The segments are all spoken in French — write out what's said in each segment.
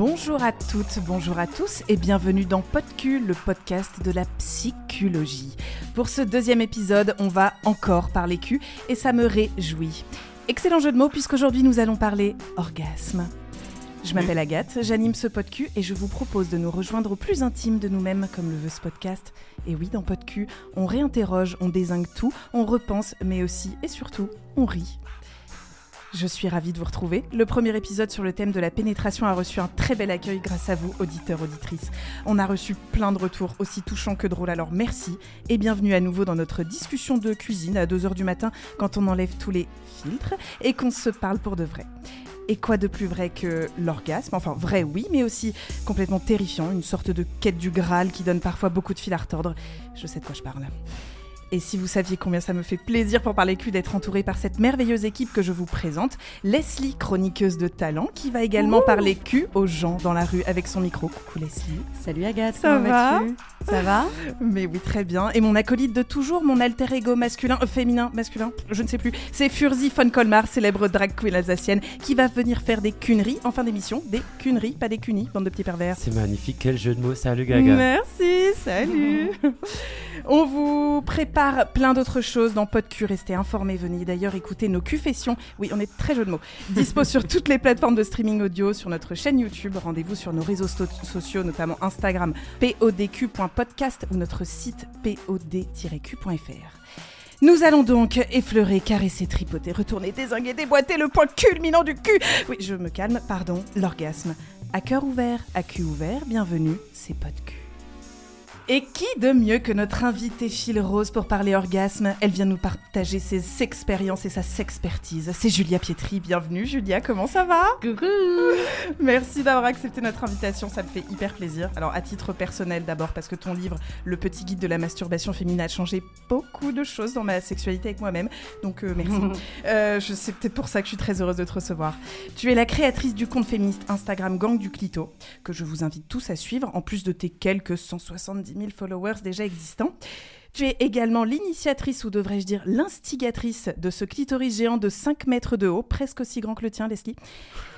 Bonjour à toutes, bonjour à tous et bienvenue dans Podcul, le podcast de la psychologie. Pour ce deuxième épisode, on va encore parler cul et ça me réjouit. Excellent jeu de mots puisqu'aujourd'hui nous allons parler orgasme. Je m'appelle Agathe, j'anime ce podcast et je vous propose de nous rejoindre au plus intime de nous-mêmes comme le veut ce podcast. Et oui, dans podcast, on réinterroge, on désingue tout, on repense, mais aussi et surtout, on rit. Je suis ravie de vous retrouver. Le premier épisode sur le thème de la pénétration a reçu un très bel accueil grâce à vous, auditeurs, auditrices. On a reçu plein de retours aussi touchants que drôles, alors merci et bienvenue à nouveau dans notre discussion de cuisine à 2h du matin quand on enlève tous les filtres et qu'on se parle pour de vrai. Et quoi de plus vrai que l'orgasme? Enfin, vrai oui, mais aussi complètement terrifiant, une sorte de quête du Graal qui donne parfois beaucoup de fil à retordre. Je sais de quoi je parle. Et si vous saviez combien ça me fait plaisir pour parler cul d'être entourée par cette merveilleuse équipe que je vous présente, Leslie, chroniqueuse de talent, qui va également parler cul aux gens dans la rue avec son micro. Coucou Leslie. Salut Agathe, Ça va Ça va? Mais oui, très bien. Et mon acolyte de toujours, mon alter ego masculin, euh, féminin, masculin, je ne sais plus, c'est Furzi von Colmar, célèbre drag queen alsacienne, qui va venir faire des cuneries en fin d'émission. Des cuneries, pas des cunis, bande de petits pervers. C'est magnifique, quel jeu de mots, salut Gaga. Merci, salut. On vous prépare plein d'autres choses dans Podcul. Restez informés, venez d'ailleurs écouter nos confessions. Oui, on est très jeu de mots. Dispo sur toutes les plateformes de streaming audio, sur notre chaîne YouTube. Rendez-vous sur nos réseaux sociaux, notamment Instagram, podq.podcast ou notre site pod-q.fr. Nous allons donc effleurer, caresser, tripoter, retourner, désinguer, déboîter le point culminant du cul. Oui, je me calme, pardon, l'orgasme. À cœur ouvert, à cul ouvert, bienvenue, c'est pas de cul. Et qui de mieux que notre invitée Phil Rose pour parler orgasme? Elle vient nous partager ses expériences et sa sexpertise. C'est Julia Pietri, bienvenue Julia, comment ça va? Coucou Merci d'avoir accepté notre invitation, ça me fait hyper plaisir. Alors à titre personnel d'abord parce que ton livre Le petit guide de la masturbation féminine a changé beaucoup de choses dans ma sexualité avec moi-même, donc euh, merci. Euh, je sais peut-être pour ça que je suis très heureuse de te recevoir. Tu es la créatrice du compte féministe Instagram Gang du Clito, que je vous invite tous à suivre, en plus de tes quelques 170 000 followers déjà existants. Tu es également l'initiatrice, ou devrais-je dire l'instigatrice, de ce clitoris géant de 5 mètres de haut, presque aussi grand que le tien, Leslie,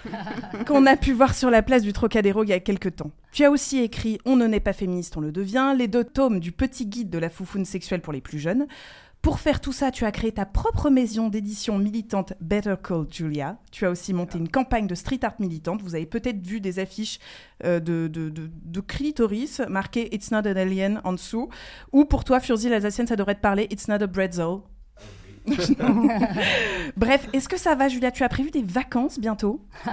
qu'on a pu voir sur la place du Trocadéro il y a quelques temps. Tu as aussi écrit On ne naît pas féministe, on le devient, les deux tomes du petit guide de la foufoune sexuelle pour les plus jeunes. Pour faire tout ça, tu as créé ta propre maison d'édition militante Better Call Julia. Tu as aussi monté une campagne de street art militante. Vous avez peut-être vu des affiches euh, de, de, de, clitoris marquées It's not an alien en dessous. Ou pour toi, Furzi l'Alsacienne, ça devrait te parler It's not a bretzel. Bref, est-ce que ça va, Julia? Tu as prévu des vacances bientôt?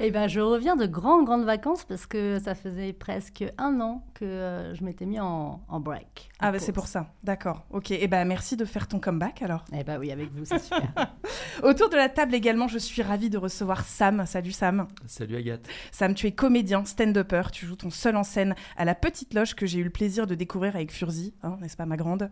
Eh ben, je reviens de grandes, grandes vacances parce que ça faisait presque un an que euh, je m'étais mis en, en break. en Ah, bah c'est pour ça. D'accord. Ok. Et ben merci de faire ton comeback alors. Eh ben oui, avec vous, c'est super. Autour de la table également, je suis ravie de recevoir Sam. Salut Sam. Salut Agathe. Sam, tu es comédien, stand-upper, tu joues ton seul en scène à la Petite Loge que j'ai eu le plaisir de découvrir avec Furzi, hein, n'est-ce pas ma grande?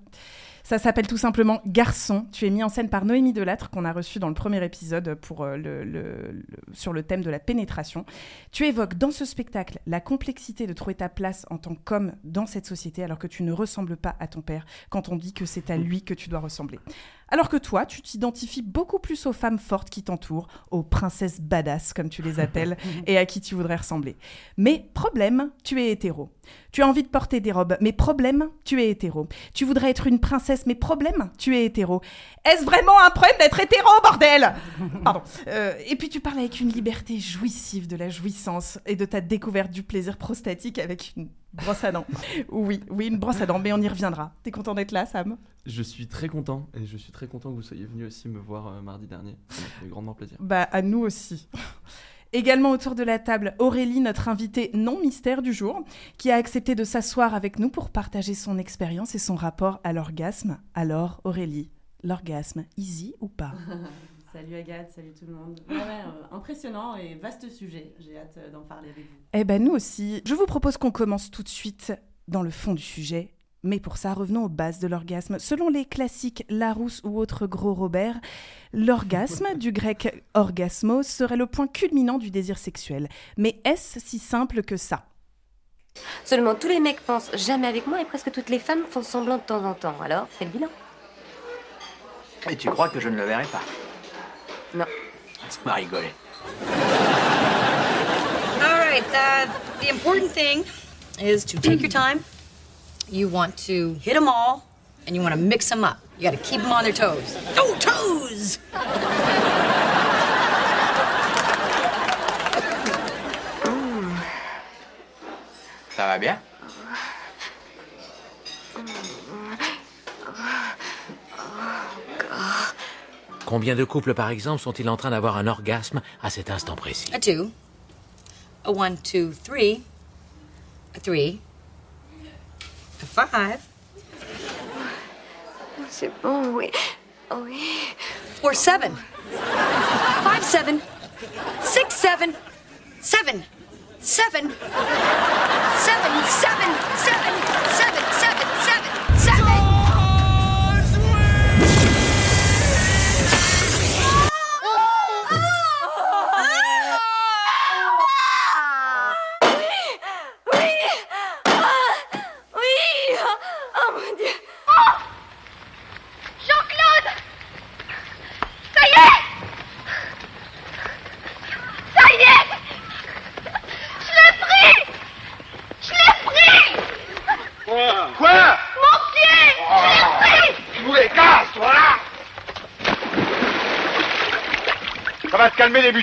Ça s'appelle tout simplement Garçon. Tu es mis en scène par Noémie Delattre qu'on a reçu dans le premier épisode pour, euh, le, le- le- sur le thème de la pénétration. Tu évoques dans ce spectacle la complexité de trouver ta place en tant qu'homme dans cette société alors que tu ne ressembles pas à ton père quand on dit que c'est à lui que tu dois ressembler. Alors que toi, tu t'identifies beaucoup plus aux femmes fortes qui t'entourent, aux princesses badass comme tu les appelles, et à qui tu voudrais ressembler. Mais problème, tu es hétéro. Tu as envie de porter des robes, mais problème, tu es hétéro. Tu voudrais être une princesse, mais problème, tu es hétéro. Est-ce vraiment un problème d'être hétéro, bordel? Pardon. Euh, et puis tu parles avec une liberté jouissive de la jouissance et de ta découverte du plaisir prostatique avec une brosse à dents. Oui, oui, une brosse à dents, mais on y reviendra. T'es content d'être là, Sam? Je suis très content et je suis très content que vous soyez venu aussi me voir euh, mardi dernier. Ça m'a fait grandement plaisir. Bah, à nous aussi. Également autour de la table, Aurélie, notre invitée non mystère du jour, qui a accepté de s'asseoir avec nous pour partager son expérience et son rapport à l'orgasme. Alors, Aurélie, l'orgasme, easy ou pas? Salut Agathe, salut tout le monde. Ouais, ouais, euh, impressionnant et vaste sujet. J'ai hâte euh, d'en parler avec vous. Eh ben nous aussi. Je vous propose qu'on commence tout de suite dans le fond du sujet. Mais pour ça, revenons aux bases de l'orgasme. Selon les classiques Larousse ou autres gros Robert, l'orgasme, du grec orgasmos, serait le point culminant du désir sexuel. Mais est-ce si simple que ça? Seulement tous les mecs pensent jamais avec moi et presque toutes les femmes font semblant de temps en temps. Alors, fais le bilan. Et tu crois que je ne le verrai pas? Non. Laisse-moi rigoler. The important thing is to take your time. You want to hit them all, and you want to mix them up. You got to keep them on their toes. Oh, toes! Ça va bien Combien de couples, par exemple, sont-ils en train d'avoir un orgasme à cet instant précis? A two. A one, two, three. A three. A five. C'est bon, oui. Oui. Or seven. Five, seven. Six, seven. Seven. Seven. Seven, seven, seven, seven, seven, seven, seven.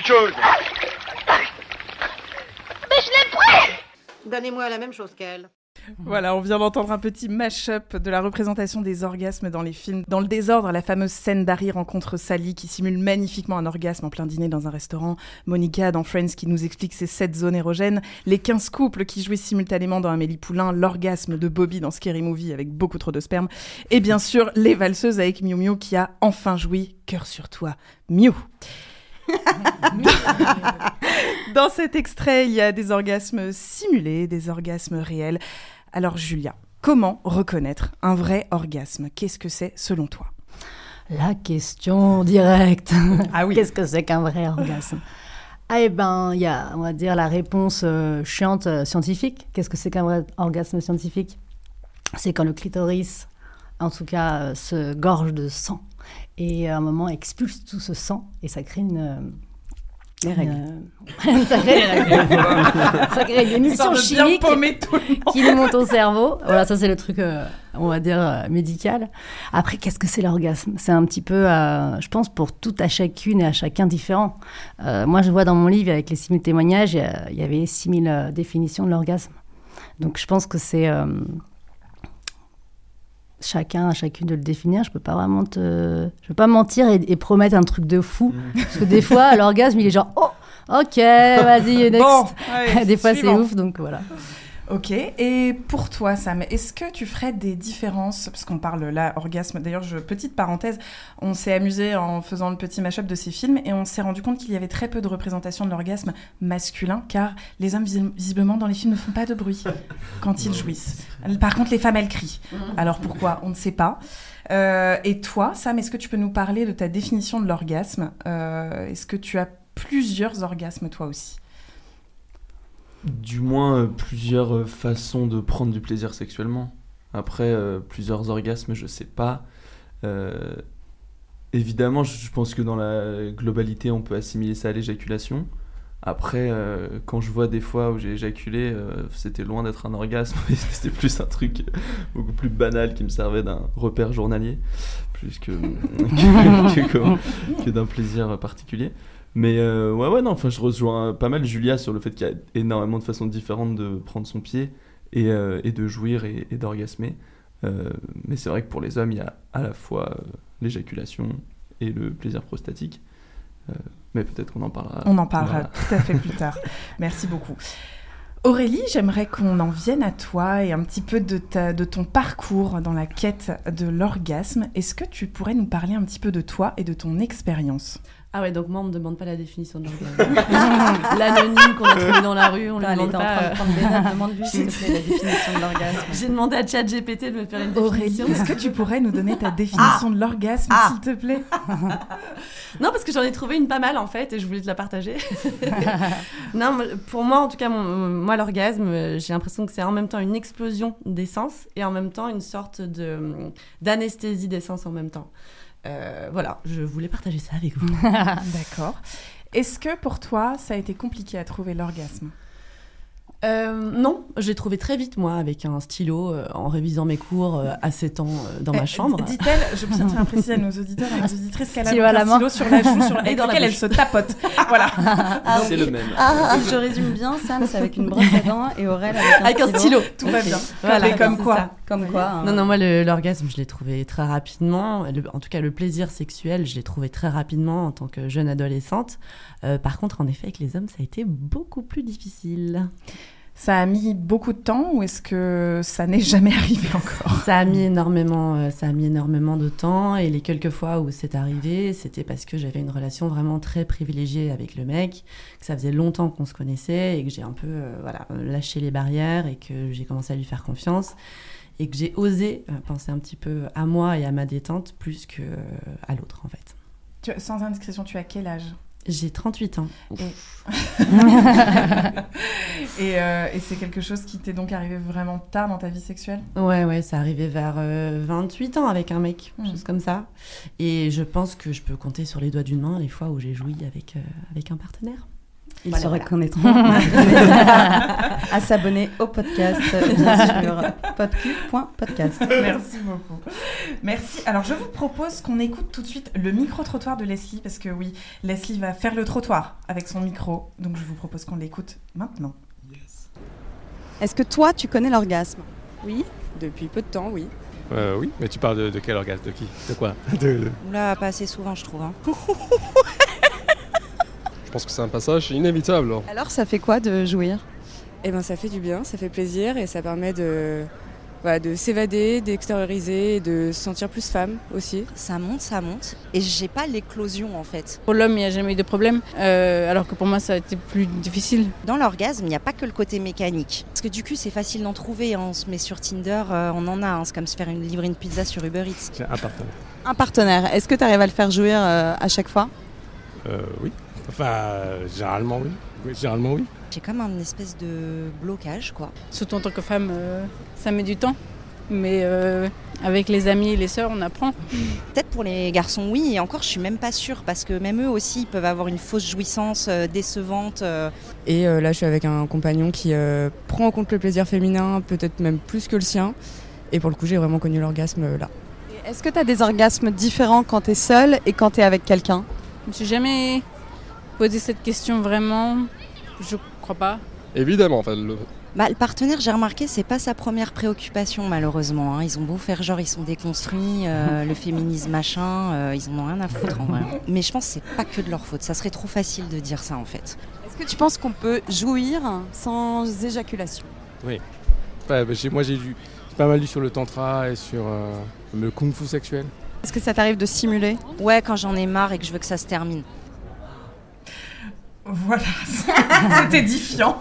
Mais je l'ai pris Donnez-moi la même chose qu'elle. Voilà, on vient d'entendre un petit mash-up de la représentation des orgasmes dans les films. Dans le désordre, la fameuse scène d'Harry rencontre Sally qui simule magnifiquement un orgasme en plein dîner dans un restaurant. Monica dans Friends qui nous explique ses sept zones érogènes. Les 15 couples qui jouissent simultanément dans Amélie Poulain. L'orgasme de Bobby dans Scary Movie avec beaucoup trop de sperme. Et bien sûr, les valseuses avec Miu Miu qui a enfin joui Cœur sur toi. Miu Dans cet extrait, il y a des orgasmes simulés, des orgasmes réels. Alors Julia, comment reconnaître un vrai orgasme? Qu'est-ce que c'est selon toi? La question directe. Ah oui. Qu'est-ce que c'est qu'un vrai orgasme? Ah, Eh ben, il y a, on va dire, la réponse euh, chiante euh, scientifique. Qu'est-ce que c'est qu'un vrai orgasme scientifique? C'est quand le clitoris, en tout cas, euh, se gorge de sang et à un moment expulse tout ce sang et ça crée une. euh, Les une, euh, ça crée, ça crée une émission chimique paumer tout le monde. qui nous monte au cerveau. Voilà, ça c'est le truc, euh, on va dire, euh, médical. Après, qu'est-ce que c'est l'orgasme? C'est un petit peu, euh, je pense, pour tout à chacune et à chacun différent. Euh, moi, je vois dans mon livre, avec les 6000 témoignages, il y a- il y avait 6000 euh, définitions de l'orgasme. Donc, je pense que c'est chacun, chacune de le définir. Je peux pas vraiment te, je peux pas mentir et, et promettre un truc de fou. Parce que des fois, l'orgasme, il est genre, oh, ok, vas-y, next. Bon, des fois, c'est ouf, donc voilà. Ok, et pour toi Sam, est-ce que tu ferais des différences Parce qu'on parle là, orgasme, d'ailleurs, je, petite parenthèse, on s'est amusé en faisant le petit mash-up de ces films et on s'est rendu compte qu'il y avait très peu de représentation de l'orgasme masculin car les hommes visi- visiblement dans les films ne font pas de bruit quand ils jouissent. Par contre, les femmes, elles crient. Alors pourquoi? On ne sait pas. Euh, et toi, Sam, est-ce que tu peux nous parler de ta définition de l'orgasme? Euh, Est-ce que tu as plusieurs orgasmes toi aussi? Du moins, euh, plusieurs euh, façons de prendre du plaisir sexuellement. Après, euh, plusieurs orgasmes, je sais pas. Évidemment, je pense que dans la globalité, on peut assimiler ça à l'éjaculation. Après, quand je vois des fois où j'ai éjaculé, c'était loin d'être un orgasme, c'était plus un truc beaucoup plus banal qui me servait d'un repère journalier, plus que d'un plaisir particulier. Mais euh, ouais, ouais, non, enfin, je rejoins pas mal Julia sur le fait qu'il y a énormément de façons différentes de prendre son pied et, euh, et de jouir et, et d'orgasmer. Euh, mais c'est vrai que pour les hommes, il y a à la fois l'éjaculation et le plaisir prostatique. Mais peut-être qu'on en parlera. On en parlera Voilà. tout à fait plus tard. Merci beaucoup. Aurélie, j'aimerais qu'on en vienne à toi et un petit peu de, ta, de ton parcours dans la quête de l'orgasme. Est-ce que tu pourrais nous parler un petit peu de toi et de ton expérience? Ah ouais, donc moi, on me demande pas la définition de l'orgasme. L'anonyme qu'on a trouvé dans la rue, on lui Elle demande était en pas. train de euh, prendre des notes, demande-lui s'il te plaît la définition de l'orgasme. J'ai demandé à ChatGPT de me faire une Aurélie, définition. est-ce que tu pourrais nous donner ta définition de l'orgasme, Ah. s'il te plaît Non, parce que j'en ai trouvé une pas mal en fait et je voulais te la partager. non, pour moi, en tout cas, mon- moi, l'orgasme, j'ai l'impression que c'est en même temps une explosion d'essence et en même temps une sorte de d'anesthésie d'essence en même temps. Euh, voilà, je voulais partager ça avec vous. D'accord. Est-ce que pour toi, ça a été compliqué à trouver l'orgasme? Euh, non, je l'ai trouvé très vite, moi, avec un stylo, euh, en révisant mes cours euh, à 7 ans euh, dans Eh, ma chambre. Dit-elle, je tiens à préciser à nos auditeurs et à nos auditrices qu'elle a Stylo la un main. stylo sur la joue, sur la... Et et dans la lequel elle se tapote. voilà. Ah c'est oui. le même. Ah, je résume bien, Sam, c'est avec une brosse à dents et Aurel avec un Avec un stylo. Tout va bien. Voilà, Et comme c'est quoi ça. Comme quoi. hein. Non, non, moi, l'orgasme, je l'ai trouvé très rapidement. Le- en tout cas, le plaisir sexuel, je l'ai trouvé très rapidement en tant que jeune adolescente. Euh, par contre, en effet, avec les hommes, ça a été beaucoup plus difficile. Ça a mis beaucoup de temps ou est-ce que ça n'est jamais arrivé encore? Ça a mis énormément, euh, ça a mis énormément de temps et les quelques fois où c'est arrivé, c'était parce que j'avais une relation vraiment très privilégiée avec le mec, que ça faisait longtemps qu'on se connaissait et que j'ai un peu, euh, voilà, lâché les barrières et que j'ai commencé à lui faire confiance et que j'ai osé euh, penser un petit peu à moi et à ma détente plus que à l'autre en fait. Tu- Sans indiscrétion, tu as quel âge? J'ai 38 ans. Et, euh, et c'est quelque chose qui t'est donc arrivé vraiment tard dans ta vie sexuelle? Ouais, ouais, ça arrivait vers euh, 28 ans avec un mec, Mm. chose comme ça. Et je pense que je peux compter sur les doigts d'une main les fois où j'ai joui avec, euh, avec un partenaire. Ils Voilà, se voilà. reconnaîtront à s'abonner au podcast, bien sûr. podcu.podcast. Merci beaucoup. Merci. Alors, je vous propose qu'on écoute tout de suite le micro-trottoir de Leslie, parce que oui, Leslie va faire le trottoir avec son micro. Donc, je vous propose qu'on l'écoute maintenant. Est-ce que toi, tu connais l'orgasme? Oui. Depuis peu de temps, oui. Euh, oui, mais tu parles de, de quel orgasme? De qui? De quoi? De- de- Là, pas assez souvent, je trouve. hein. Je pense que c'est un passage inévitable. Alors, ça fait quoi de jouir? Eh ben, ça fait du bien, ça fait plaisir et ça permet de, voilà, de s'évader, d'extérioriser et de se sentir plus femme aussi. Ça monte, ça monte. Et j'ai pas l'éclosion en fait. Pour l'homme, il n'y a jamais eu de problème, euh, alors que pour moi, ça a été plus difficile. Dans l'orgasme, il n'y a pas que le côté mécanique. Parce que du coup, c'est facile d'en trouver. hein. On se met sur Tinder, euh, on en a. hein. C'est comme se faire une, livrer une pizza sur Uber Eats. Un partenaire. Un partenaire, est-ce que tu arrives à le faire jouir euh, à chaque fois? Euh, oui. Enfin, euh, généralement, oui. Oui, généralement, oui. J'ai comme un espèce de blocage, quoi. Surtout en tant que femme, euh, ça met du temps. Mais euh, avec les amis et les sœurs, on apprend. Peut-être pour les garçons, oui, et encore, je suis même pas sûre, parce que même eux aussi, ils peuvent avoir une fausse jouissance euh, décevante. euh. Et euh, là, je suis avec un compagnon qui euh, prend en compte le plaisir féminin, peut-être même plus que le sien. Et pour le coup, j'ai vraiment connu l'orgasme euh, là. Est-ce que tu as des orgasmes différents quand tu es seule et quand tu es avec quelqu'un? Je me suis jamais posé cette question vraiment? Je crois pas. Évidemment, enfin, le- Bah, le partenaire, j'ai remarqué, c'est pas sa première préoccupation, malheureusement. hein. Ils ont beau faire genre, ils sont déconstruits, euh, le féminisme machin, euh, ils en ont rien à foutre en vrai. Mais je pense que c'est pas que de leur faute. Ça serait trop facile de dire ça en fait. Est-ce que tu penses qu'on peut jouir sans éjaculation? Oui. Enfin, bah, j'ai- moi, j'ai lu pas mal lu sur le tantra et sur euh, le kung-fu sexuel. Est-ce que ça t'arrive de simuler? Ouais, quand j'en ai marre et que je veux que ça se termine. Voilà, c'est édifiant.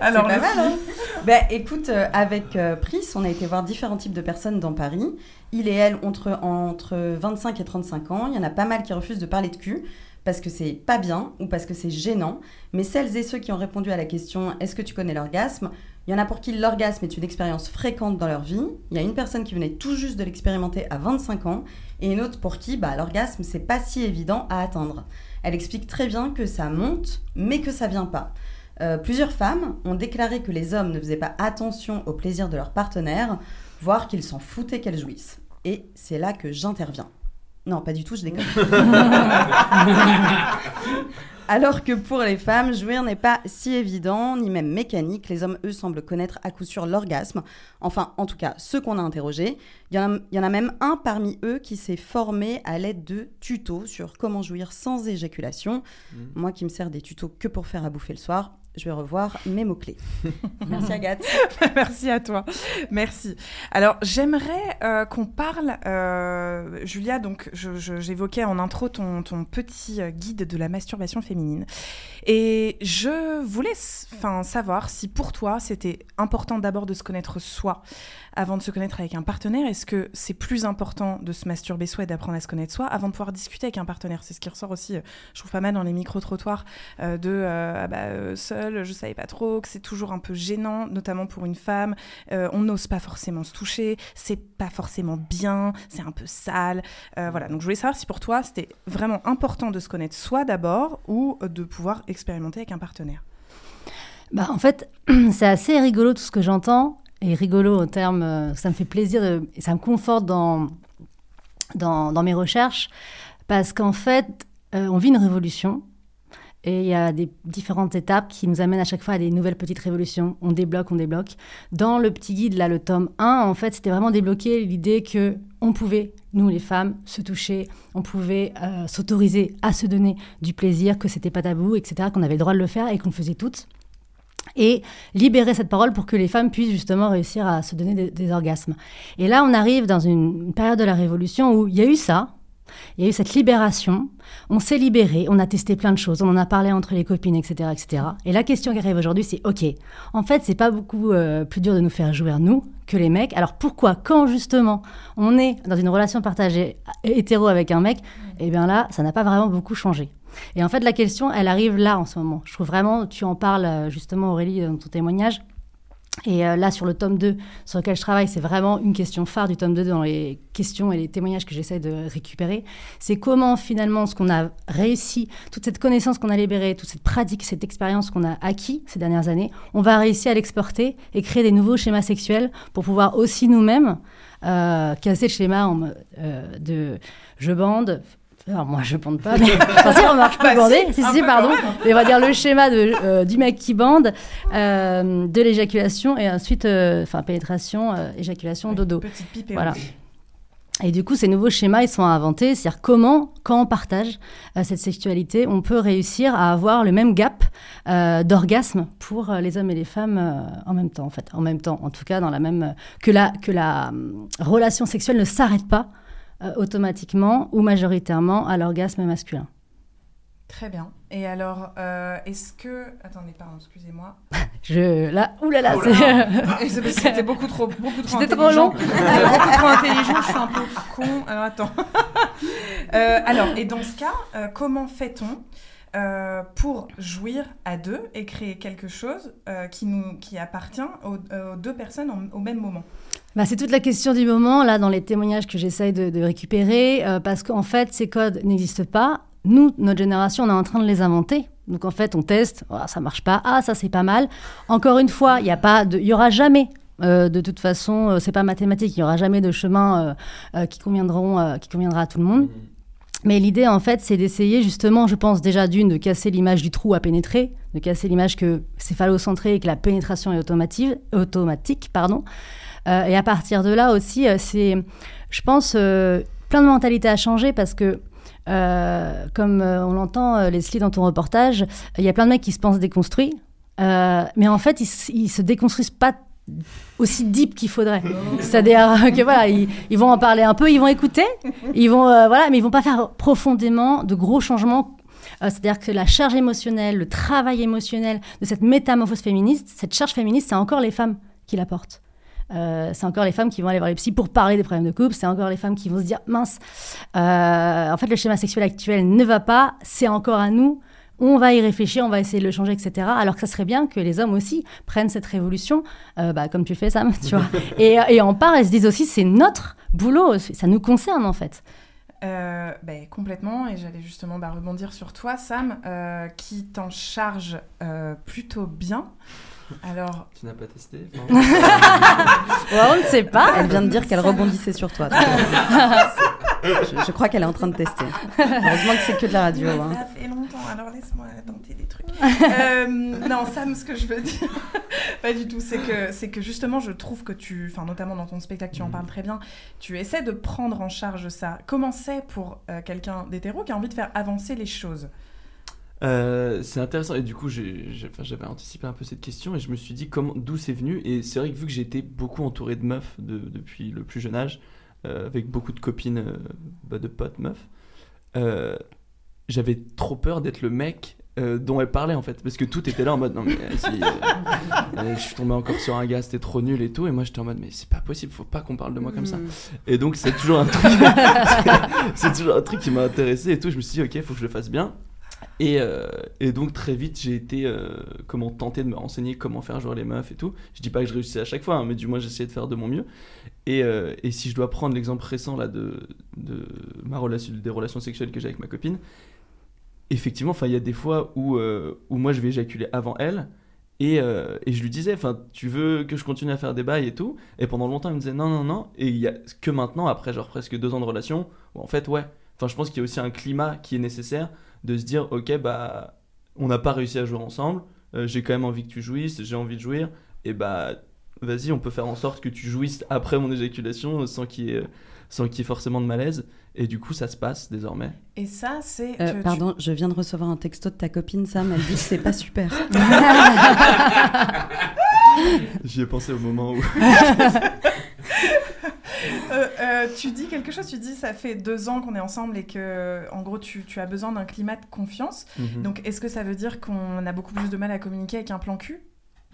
Alors, c'est pas mal, hein Bah, écoute, euh, avec euh, Pris, on a été voir différents types de personnes dans Paris. Il et elle entre, entre 25 et 35 ans. Il y en a pas mal qui refusent de parler de cul parce que c'est pas bien ou parce que c'est gênant. Mais celles et ceux qui ont répondu à la question Est-ce que tu connais l'orgasme? Il y en a pour qui l'orgasme est une expérience fréquente dans leur vie. Il y a une personne qui venait tout juste de l'expérimenter à 25 ans et une autre pour qui bah, l'orgasme c'est pas si évident à atteindre. Elle explique très bien que ça monte, mais que ça vient pas. Euh, plusieurs femmes ont déclaré que les hommes ne faisaient pas attention au plaisir de leur partenaire, voire qu'ils s'en foutaient qu'elles jouissent. Et c'est là que j'interviens. Non, pas du tout, je déconne. Alors que pour les femmes, jouir n'est pas si évident, ni même mécanique. Les hommes, eux, semblent connaître à coup sûr l'orgasme. Enfin, en tout cas, ceux qu'on a interrogés. Il y, en a, il y en a même un parmi eux qui s'est formé à l'aide de tutos sur comment jouir sans éjaculation. Moi qui me sers des tutos que pour faire à bouffer le soir, je vais revoir mes mots-clés. Merci Agathe. Merci à toi. Merci. Alors, j'aimerais euh, qu'on parle, euh, Julia, donc j'évoquais en intro ton, ton petit euh, guide de la masturbation féminine. Et je voulais savoir si pour toi, c'était important d'abord de se connaître soi avant de se connaître avec un partenaire. Est-ce que c'est plus important de se masturber soi et d'apprendre à se connaître soi avant de pouvoir discuter avec un partenaire? C'est ce qui ressort aussi, je trouve pas mal dans les micro-trottoirs euh, de ah bah, euh, seul, je savais pas trop, que c'est toujours un peu gênant, notamment pour une femme. Euh, on n'ose pas forcément se toucher, c'est pas forcément bien, c'est un peu sale. Euh, voilà, donc je voulais savoir si pour toi c'était vraiment important de se connaître soi d'abord ou de pouvoir expérimenter avec un partenaire. Bah, en fait, c'est assez rigolo tout ce que j'entends. Et rigolo au terme, euh, ça me fait plaisir et ça me conforte dans, dans, mes recherches. Parce qu'en fait, on vit une révolution. Et il y a des différentes étapes qui nous amènent à chaque fois à des nouvelles petites révolutions. On débloque, on débloque. Dans le petit guide, là, le tome 1, en fait, c'était vraiment débloquer l'idée que on pouvait, nous les femmes, se toucher, on pouvait euh, s'autoriser à se donner du plaisir, que c'était pas tabou, etc., qu'on avait le droit de le faire et qu'on le faisait toutes. Et libérer cette parole pour que les femmes puissent justement réussir à se donner des, des orgasmes. Et là, on arrive dans une période de la Révolution où il y a eu ça, il y a eu cette libération, on s'est libéré, on a testé plein de choses, on en a parlé entre les copines, etc. etc. Et la question qui arrive aujourd'hui, c'est OK, en fait, c'est pas beaucoup euh, plus dur de nous faire jouir, nous, que les mecs. Alors pourquoi, quand justement on est dans une relation partagée euh, hétéro avec un mec, eh bien là, ça n'a pas vraiment beaucoup changé. Et en fait, la question, elle arrive là en ce moment. Je trouve vraiment, tu en parles euh, justement, Aurélie, dans ton témoignage. Et euh, là, sur le tome 2, sur lequel je travaille, c'est vraiment une question phare du tome 2 dans les questions et les témoignages que j'essaie de récupérer. C'est comment finalement ce qu'on a réussi, toute cette connaissance qu'on a libérée, toute cette pratique, cette expérience qu'on a acquis ces dernières années, on va réussir à l'exporter et créer des nouveaux schémas sexuels pour pouvoir aussi nous-mêmes euh, casser le schéma en euh, de je bande. Alors moi je bande pas, mais enfin, si, remarque, je peux Bah, bander. si, Si, pardon. Mais on va dire le schéma de, euh, du mec qui bande, euh, de l'éjaculation et ensuite, euh, enfin, pénétration, éjaculation, dodo. Petite pipe et Voilà. Et du coup, ces nouveaux schémas, ils sont inventés. C'est-à-dire comment, quand on partage euh, cette sexualité, on peut réussir à avoir le même gap euh, d'orgasme pour euh, les hommes et les femmes en même temps, en fait. En même temps, en tout cas, dans la même... que la, que la hum, relation sexuelle ne s'arrête pas euh, automatiquement ou majoritairement à l'orgasme masculin. Très bien. Et alors, euh, est-ce que... Attendez, pardon, excusez-moi. Je... Là, oulala, Oh là là. C'était beaucoup trop, beaucoup trop C'était trop long. Euh, beaucoup trop intelligent, je suis un peu con. Alors attends. Euh, alors, et dans ce cas, euh, comment fait-on euh, pour jouir à deux et créer quelque chose euh, qui, nous, qui appartient aux, aux deux personnes en- au même moment? Bah, c'est toute la question du moment, là, dans les témoignages que j'essaye de, de récupérer, euh, parce qu'en fait, ces codes n'existent pas. Nous, notre génération, on est en train de les inventer. Donc, en fait, on teste, Ah, ça marche pas, ah, ça, c'est pas mal. Encore une fois, il n'y a pas de, il y aura jamais, euh, de toute façon, euh, c'est pas mathématique, il y aura jamais de chemin euh, qui, conviendront, qui conviendra à tout le monde. Mais l'idée, en fait, c'est d'essayer justement, je pense déjà d'une, de casser l'image du trou à pénétrer, de casser l'image que c'est phallocentré et que la pénétration est automatique. Pardon. Euh, et à partir de là aussi, euh, c'est, je pense, euh, plein de mentalités à changer parce que, euh, comme euh, on l'entend, euh, Leslie, dans ton reportage, il y a plein de mecs qui se pensent déconstruits, mais en fait, ils, ils se déconstruisent pas aussi deep qu'il faudrait. C'est-à-dire que voilà, ils, ils vont en parler un peu, ils vont écouter, ils vont voilà, mais ils vont pas faire profondément de gros changements. C'est-à-dire que la charge émotionnelle, le travail émotionnel de cette métamorphose féministe, cette charge féministe, c'est encore les femmes qui la portent. Euh, c'est encore les femmes qui vont aller voir les psys pour parler des problèmes de couple. C'est encore les femmes qui vont se dire mince, euh, en fait le schéma sexuel actuel ne va pas. C'est encore à nous. On va y réfléchir, on va essayer de le changer, etc. Alors que ça serait bien que les hommes aussi prennent cette révolution, euh, bah, comme tu fais, Sam, tu vois, et, et en parlent et se disent aussi c'est notre boulot, ça nous concerne en fait. Euh, ben, complètement, et j'allais justement bah, rebondir sur toi, Sam, euh, qui t'en charge euh, plutôt bien. Alors, Tu n'as pas testé on ne sait pas. Elle vient de dire qu'elle rebondissait sur toi. je, je crois qu'elle est en train de tester. Heureusement que c'est que de la radio. hein. Ça fait longtemps, alors laisse-moi tenter des trucs. Euh, non, Sam, ce que je veux dire, pas du tout, c'est que, c'est que justement, je trouve que tu, enfin, notamment dans ton spectacle, tu en parles très bien, tu essaies de prendre en charge ça. Comment c'est pour euh, quelqu'un d'hétéro qui a envie de faire avancer les choses? Euh, c'est intéressant. Et du coup j'avais anticipé un peu cette question et je me suis dit comment d'où c'est venu. Et c'est vrai que vu que été beaucoup entouré de meufs de- depuis le plus jeune âge euh, avec beaucoup de copines euh, bah, de potes meufs j'avais trop peur d'être le mec dont elle parlait en fait. Parce que tout était là en mode non mais si, je suis tombé encore sur un gars c'était trop nul et tout. Et moi j'étais en mode mais c'est pas possible faut pas qu'on parle de moi comme ça. Mm. et donc c'est toujours un truc c'est toujours un truc qui m'a intéressé et tout. Je me suis dit ok faut que je le fasse bien et, euh, et donc très vite j'ai été euh, comment tenter de me renseigner comment faire jouer les meufs et tout. Je dis pas que je réussissais à chaque fois, hein, mais du moins j'essayais de faire de mon mieux. Et, euh, et si je dois prendre l'exemple récent là de, de ma relation, des relations sexuelles que j'ai avec ma copine, effectivement, enfin il y a des fois où, euh, où moi je vais éjaculer avant elle. Et, et je lui disais, enfin, tu veux que je continue à faire des bails et tout? Et pendant longtemps, il me disait non, non, non. Et il y a que maintenant, après genre presque deux ans de relation, où en fait, ouais. Enfin, je pense qu'il y a aussi un climat qui est nécessaire de se dire, ok, bah, on n'a pas réussi à jouer ensemble. euh, j'ai quand même envie que tu jouisses, j'ai envie de jouir. Et bah, vas-y, on peut faire en sorte que tu jouisses après mon éjaculation sans qu'il y ait, sans qu'il y ait forcément de malaise. Et du coup, ça se passe désormais. Et ça, c'est. Euh, tu- pardon, je viens de recevoir un texto de ta copine Sam, elle dit que c'est pas super. J'y ai pensé au moment où. Euh, euh, tu dis quelque chose, tu dis ça fait deux ans qu'on est ensemble et que, en gros, tu, tu as besoin d'un climat de confiance. Mhm. Donc, est-ce que ça veut dire qu'on a beaucoup plus de mal à communiquer avec un plan cul?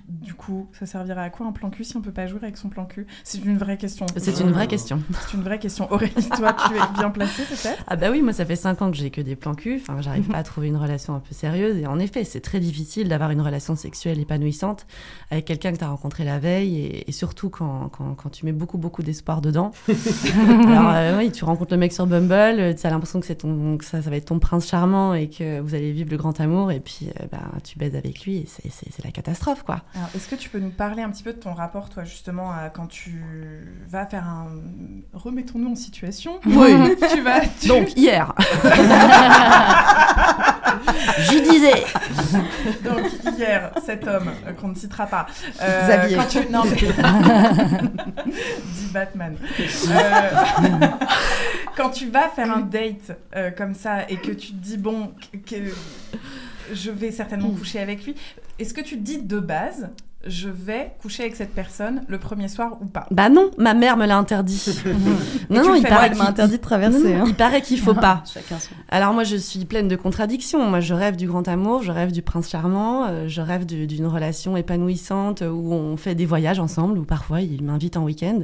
Du coup, ça servirait à quoi un plan cul si on peut pas jouer avec son plan cul? C'est une vraie question. C'est une vraie question. C'est une vraie question. Aurélie, toi, tu es bien placée peut-être? Ah bah oui, moi ça fait 5 ans que j'ai que des plans cul, enfin j'arrive pas à trouver une relation un peu sérieuse et en effet c'est très difficile d'avoir une relation sexuelle épanouissante avec quelqu'un que tu as rencontré la veille et, et surtout quand, quand, quand tu mets beaucoup beaucoup d'espoir dedans. Alors euh, oui, tu rencontres le mec sur Bumble, tu as l'impression que, ton, que ça, ça va être ton prince charmant et que vous allez vivre le grand amour et puis euh, bah, tu baises avec lui et c'est la catastrophe quoi. Alors, est-ce que tu peux nous parler un petit peu de ton rapport, toi, justement, à quand tu vas faire un. Remettons-nous en situation. Oui. tu vas. tu- Donc hier. J'y disais. Donc hier, cet homme euh, qu'on ne citera pas. euh, Xavier. Quand tu... Non mais dit Batman. Euh, Quand tu vas faire un date euh, comme ça et que tu te dis bon que je vais certainement coucher avec lui, est-ce que tu te dis de base je vais coucher avec cette personne le premier soir ou pas Bah non, ma mère me l'a interdit. non, il paraît m'a qu'il- interdit de traverser, Non, non, hein. Il paraît qu'il faut pas. Chacun son. Alors moi, je suis pleine de contradictions. Moi, je rêve du grand amour, je rêve du prince charmant, euh, je rêve d'une relation épanouissante où on fait des voyages ensemble, où parfois il m'invite en week-end.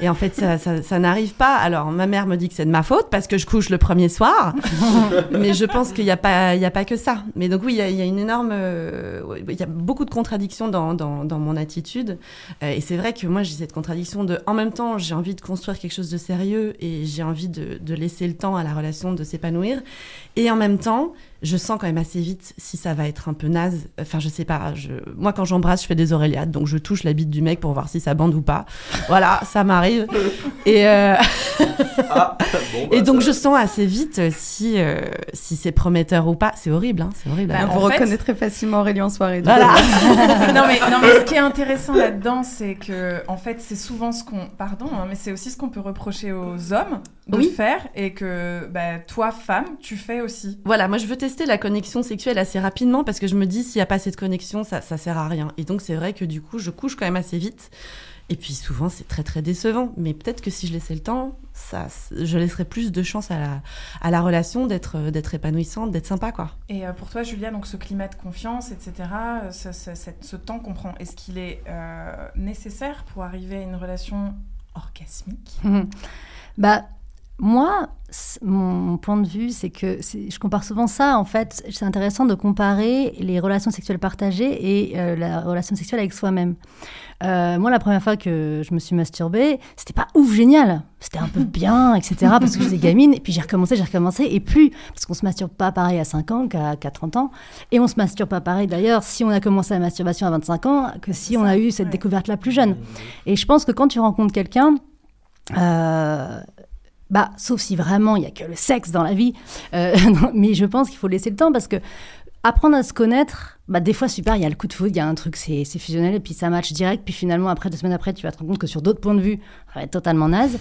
Et en fait, ça, ça- ça n'arrive pas. Alors ma mère me dit que c'est de ma faute parce que je couche le premier soir. Mais je pense qu'il n'y a, pas- il y a pas que ça. Mais donc oui, il y a, il y a une énorme... euh, il y a beaucoup de contradictions dans, dans- dans mon attitude. Euh, et c'est vrai que moi, j'ai cette contradiction de... En même temps, j'ai envie de construire quelque chose de sérieux et j'ai envie de, de laisser le temps à la relation de s'épanouir. Et en même temps, je sens quand même assez vite si ça va être un peu naze. Enfin, je sais pas. Je... Moi, quand j'embrasse, je fais des oreillades. Donc, je touche la bite du mec pour voir si ça bande ou pas. Voilà, ça m'arrive. Et, euh, Ah, bon, bah, et donc, ça- je sens assez vite euh, si, euh, si c'est prometteur ou pas. C'est horrible, hein, c'est horrible. Bah, Vous fait- reconnaîtrez facilement Aurélie en soirée. Voilà. non, mais, non, mais ce qui est intéressant là-dedans, c'est que, en fait, c'est souvent ce qu'on. Pardon, hein, mais c'est aussi ce qu'on peut reprocher aux hommes de Oui. faire et que bah, toi, femme, tu fais aussi. Voilà, moi je veux tester la connexion sexuelle assez rapidement parce que je me dis s'il n'y a pas cette connexion, ça, ça sert à rien. Et donc c'est vrai que du coup, je couche quand même assez vite. Et puis souvent, c'est très très décevant. Mais peut-être que si je laissais le temps, ça, je laisserais plus de chance à la, à la relation d'être d'être épanouissante, d'être sympa, quoi. Et euh, pour toi, Julia, donc ce climat de confiance, etc., ce, ce- temps qu'on prend, est-ce qu'il est euh, nécessaire pour arriver à une relation orgasmique? Bah, moi, mon point de vue, c'est que je compare souvent ça. En fait, c'est intéressant de comparer les relations sexuelles partagées et euh, la relation sexuelle avec soi-même. Euh, moi, la première fois que je me suis masturbée, c'était pas ouf génial. C'était un peu bien, etc. Parce que j'étais gamine. Et puis j'ai recommencé, j'ai recommencé. Et plus, parce qu'on se masturbe pas pareil à 5 ans qu'à qu'à 30 ans. Et on se masturbe pas pareil d'ailleurs si on a commencé la masturbation à 25 ans que si on a eu cette découverte-là plus jeune. Et je pense que quand tu rencontres quelqu'un, euh, bah, sauf si vraiment il y a que le sexe dans la vie. Euh, non, mais je pense qu'il faut laisser le temps parce que apprendre à se connaître, bah, des fois, super, il y a le coup de foudre, il y a un truc, c'est fusionnel, et puis ça match direct, puis finalement, après, deux semaines après, tu vas te rendre compte que sur d'autres points de vue, ça va être totalement naze.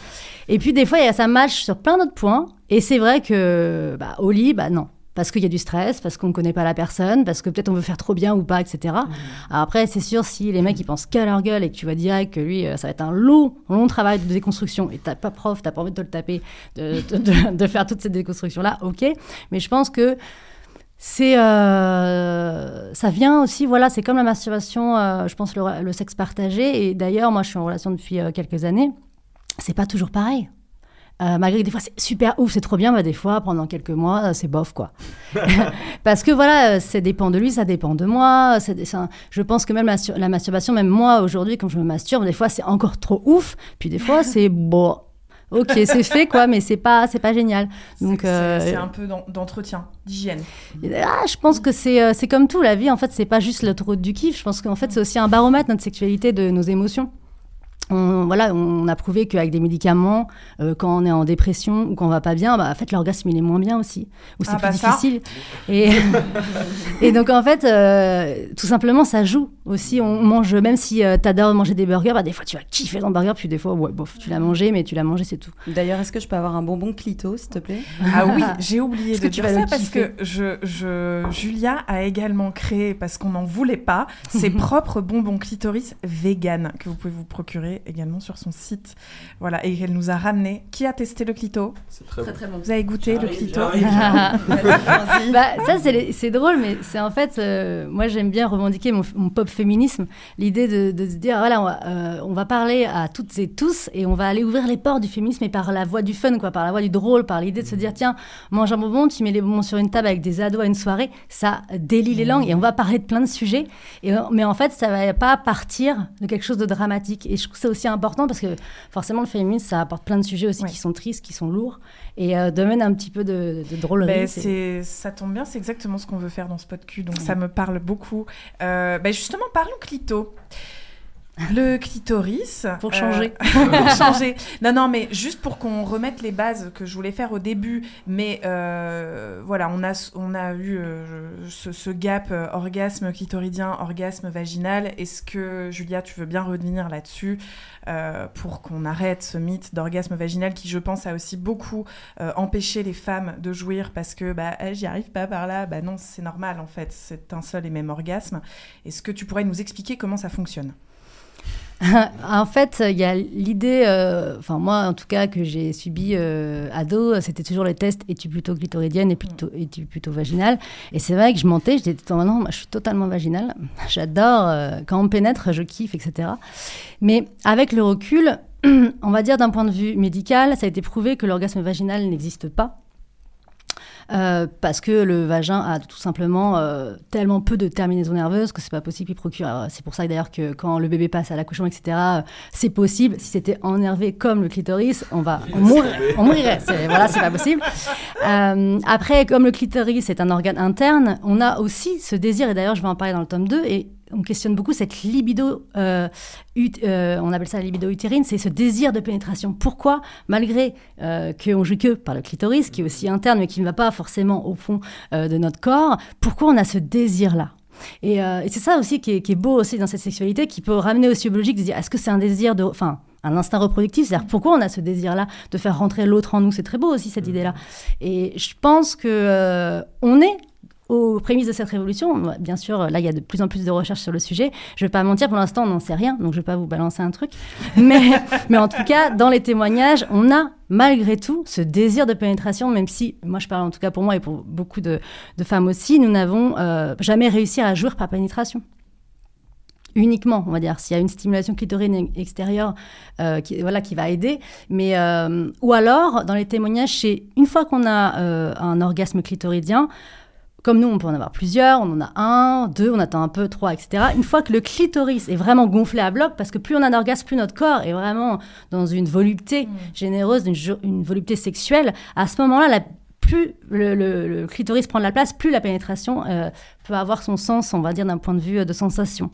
Et puis, des fois, il y a ça match sur plein d'autres points, et c'est vrai que, bah, au lit, bah, non. Parce qu'il y a du stress, parce qu'on ne connaît pas la personne, parce que peut-être on veut faire trop bien ou pas, etc. Alors après, c'est sûr, si les mecs ils pensent qu'à leur gueule et que tu vois direct que lui, euh, ça va être un long, long travail de déconstruction et t'as pas prof, t'as pas envie de te le taper, de, de- de- de faire toute cette déconstruction-là, ok. Mais je pense que c'est euh, ça vient aussi voilà c'est comme la masturbation euh, je pense le, le sexe partagé et d'ailleurs moi je suis en relation depuis euh, quelques années c'est pas toujours pareil Euh, malgré que des fois c'est super ouf c'est trop bien mais des fois pendant quelques mois euh, c'est bof quoi parce que voilà euh, ça dépend de lui ça dépend de moi un- je pense que même la, masturbation même moi aujourd'hui quand je me masturbe des fois c'est encore trop ouf puis des fois c'est bon ok, c'est fait quoi, mais c'est pas, c'est pas génial. Donc, C'est euh, un peu d'en- d'entretien, d'hygiène. ah, je pense que c'est c'est comme tout, la vie, en fait, c'est pas juste l'autoroute du kiff. Je pense qu'en fait, c'est aussi un baromètre, notre sexualité, de nos émotions. On, voilà, on a prouvé qu'avec des médicaments, euh, quand on est en dépression ou quand on va pas bien, bah, en fait, l'orgasme, il est moins bien aussi. Ou c'est Ah, plus bah ça. difficile. Et, et donc, en fait, euh, tout simplement, ça joue aussi. On mange, même si tu t'adores manger des burgers, bah, des fois, tu vas kiffer ton burger, puis des fois, ouais, bof, tu l'as mangé, mais tu l'as mangé, c'est tout. D'ailleurs, est-ce que je peux avoir un bonbon clito, s'il te plaît? Ah oui, j'ai oublié de que tu dire vas ça parce que je, je, Julia a également créé, parce qu'on n'en voulait pas, ses propres bonbons clitoris vegan que vous pouvez vous procurer également sur son site. Voilà, et elle nous a ramené. Qui a testé le clito C'est très, Très, très bon. Vous avez goûté le clito bah, ça, c'est drôle, mais c'est en fait, euh, moi j'aime bien revendiquer mon, mon pop féminisme, l'idée de, de se dire, voilà, on va, euh, on va parler à toutes et tous et on va aller ouvrir les portes du féminisme et par la voie du fun, quoi, par la voie du drôle, par l'idée de se dire, tiens, mange un bonbon, tu mets les bonbons sur une table avec des ados à une soirée, ça délie les langues et on va parler de plein de sujets. Et, euh, mais en fait, ça va pas partir de quelque chose de dramatique. Et je trouve c'est aussi important parce que forcément, le féminisme, ça apporte plein de sujets aussi qui sont tristes, qui sont lourds et euh, demande un petit peu de, de drôlerie. Ben, c'est- ça tombe bien, c'est exactement ce qu'on veut faire dans ce podcast, donc ça me parle beaucoup. Euh, ben, justement, parlons clito. Le clitoris. Pour euh, changer. pour changer. Non, non, mais juste pour qu'on remette les bases que je voulais faire au début. Mais euh, voilà, on a, on a eu euh, ce, ce gap euh, orgasme clitoridien, orgasme vaginal. Est-ce que, Julia, tu veux bien revenir là-dessus euh, pour qu'on arrête ce mythe d'orgasme vaginal qui, je pense, a aussi beaucoup euh, empêché les femmes de jouir parce que bah, eh, j'y arrive pas par là. Bah non, c'est normal en fait, c'est un seul et même orgasme. Est-ce que tu pourrais nous expliquer comment ça fonctionne? en fait, il y a l'idée, euh, enfin moi en tout cas que j'ai subi euh, ado, c'était toujours les tests es-tu plutôt clitoridienne et plutôt es-tu plutôt vaginale Et c'est vrai que je mentais, j'étais tout temps, non, je suis totalement vaginale. J'adore euh, quand on me pénètre, je kiffe, etc. Mais avec le recul, on va dire d'un point de vue médical, ça a été prouvé que l'orgasme vaginal n'existe pas. Euh, parce que le vagin a tout simplement euh, tellement peu de terminaisons nerveuses que c'est pas possible qu'il procure. C'est pour ça d'ailleurs que quand le bébé passe à l'accouchement, etc., euh, c'est possible. Si c'était ennervé comme le clitoris, on va on mourrait. On mourrait. C'est- Voilà, c'est pas possible. Euh, après, comme le clitoris est un organe interne, on a aussi ce désir, et d'ailleurs je vais en parler dans le tome 2, et on questionne beaucoup cette libido, euh, ut- euh, on appelle ça la libido utérine, c'est ce désir de pénétration. Pourquoi, malgré euh, qu'on joue que par le clitoris, qui est aussi interne, mais qui ne va pas forcément au fond euh, de notre corps, pourquoi on a ce désir-là? Et, et c'est ça aussi qui est, qui est beau aussi dans cette sexualité, qui peut ramener aussi au biologique, de dire est-ce que c'est un désir de... Enfin, un instinct reproductif, c'est-à-dire pourquoi on a ce désir-là de faire rentrer l'autre en nous, c'est très beau aussi cette idée-là. Et je pense que on est aux prémices de cette révolution. Bien sûr, là, il y a de plus en plus de recherches sur le sujet. Je vais pas mentir, pour l'instant, on n'en sait rien, donc je vais pas vous balancer un truc. Mais, en tout cas, dans les témoignages, on a malgré tout ce désir de pénétration, même si, moi je parle en tout cas pour moi et pour beaucoup de, femmes aussi, nous n'avons euh, jamais réussi à jouir par pénétration uniquement, on va dire, s'il y a une stimulation clitorienne extérieure euh, qui, voilà, qui va aider. Mais, euh, ou alors, dans les témoignages, c'est une fois qu'on a euh, un orgasme clitoridien, comme nous, on peut en avoir plusieurs, on en a un, deux, on attend un peu, trois, etc. Une fois que le clitoris est vraiment gonflé à bloc, parce que plus on a un orgasme, plus notre corps est vraiment dans une volupté généreuse, une, volupté sexuelle, à ce moment-là, plus le, le- le clitoris prend de la place, plus la pénétration euh, peut avoir son sens, on va dire, d'un point de vue euh, de sensation.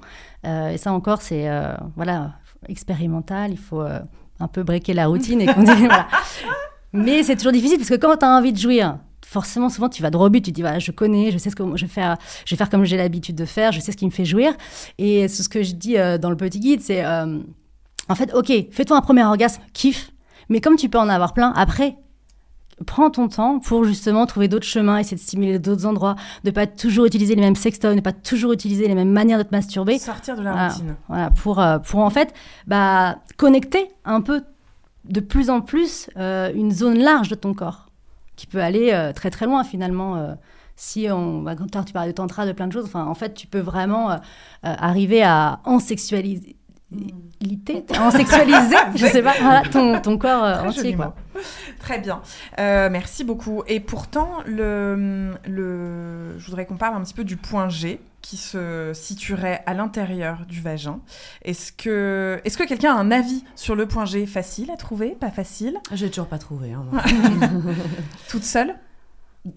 Euh, et ça encore, c'est euh, voilà, expérimental, il faut un peu breaker la routine et qu'on dit, voilà. Mais c'est toujours difficile parce que quand tu as envie de jouir, forcément, souvent, tu vas droit au but. Tu te dis, voilà, je connais, je sais ce que je vais faire, je vais faire comme j'ai l'habitude de faire, je sais ce qui me fait jouir. Et c'est ce que je dis euh, dans le petit guide, c'est euh, en fait, ok, fais-toi un premier orgasme, kiffe. Mais comme tu peux en avoir plein, après, prends ton temps pour justement trouver d'autres chemins, essayer de stimuler d'autres endroits, de pas toujours utiliser les mêmes sextoys, de pas toujours utiliser les mêmes manières de te masturber. Sortir de la Voilà, routine. Voilà, pour, euh, pour en fait bah, connecter un peu de plus en plus euh, une zone large de ton corps, qui peut aller euh, très très loin finalement. euh, si on, bah, quand tu parlais de tantra, de plein de choses, enfin, en fait, tu peux vraiment euh, arriver à en sexualiser, en sexualiser, je sais pas, voilà, ton, ton corps Très entier. Quoi. Très bien. Euh, merci beaucoup. Et pourtant, le, le, je voudrais qu'on parle un petit peu du point G. qui se situerait à l'intérieur du vagin. Est-ce que, est-ce que quelqu'un a un avis sur le point G Facile à trouver Pas facile? J'ai toujours pas trouvé. hein. Toute seule?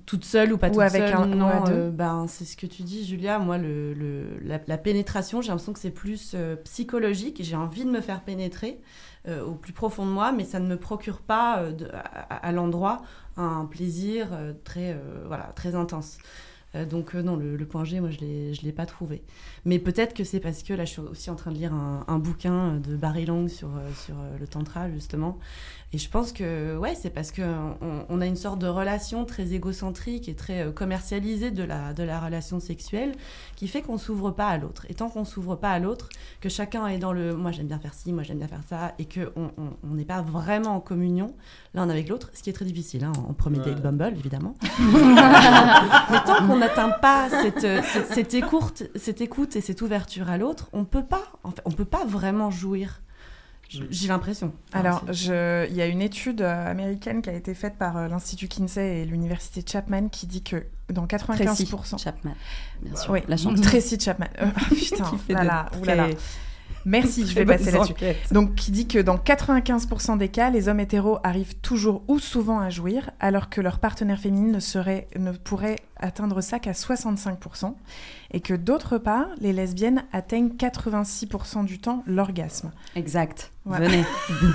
Toute seule ou pas Ou toute avec seule un- non, deux euh, ben, c'est ce que tu dis Julia moi le, le- la, la pénétration j'ai l'impression que c'est plus euh, psychologique j'ai envie de me faire pénétrer euh, au plus profond de moi mais ça ne me procure pas de- à, à l'endroit un plaisir très voilà très intense Euh, donc euh, non le, point G moi je je l'ai pas trouvé. Mais peut-être que c'est parce que là je suis aussi en train de lire un, un bouquin de Barry Long sur euh, sur euh, le tantra justement et je pense que ouais, c'est parce que on, on a une sorte de relation très égocentrique et très euh, commercialisée de la de la relation sexuelle qui fait qu'on s'ouvre pas à l'autre. Et tant qu'on s'ouvre pas à l'autre, que chacun est dans le moi j'aime bien faire ci, moi j'aime bien faire ça, et que on on- on n'est pas vraiment en communion l'un avec l'autre, ce qui est très difficile hein, en premier date Bumble évidemment. Mais tant qu'on n'atteint pas cette, euh, cette, cette écoute, cette écoute et cette ouverture à l'autre, on peut pas en fait, on peut pas vraiment jouir. J'ai l'impression. Alors, c'est- je- il y a une étude euh, américaine qui a été faite par euh, l'Institut Kinsey et l'université Chapman qui dit que dans 95%. Tracy Chapman, bien sûr, Oui, la chanteuse. Tracy Chapman. Euh, putain, là là, très- oulala. Merci, je vais passer là-dessus. Donc, qui dit que dans 95% des cas, les hommes hétéros arrivent toujours ou souvent à jouir, alors que leur partenaire féminine ne, serait, ne pourrait atteindre ça qu'à 65%, et que d'autre part, les lesbiennes atteignent 86% du temps l'orgasme. Exact. Ouais. Venez,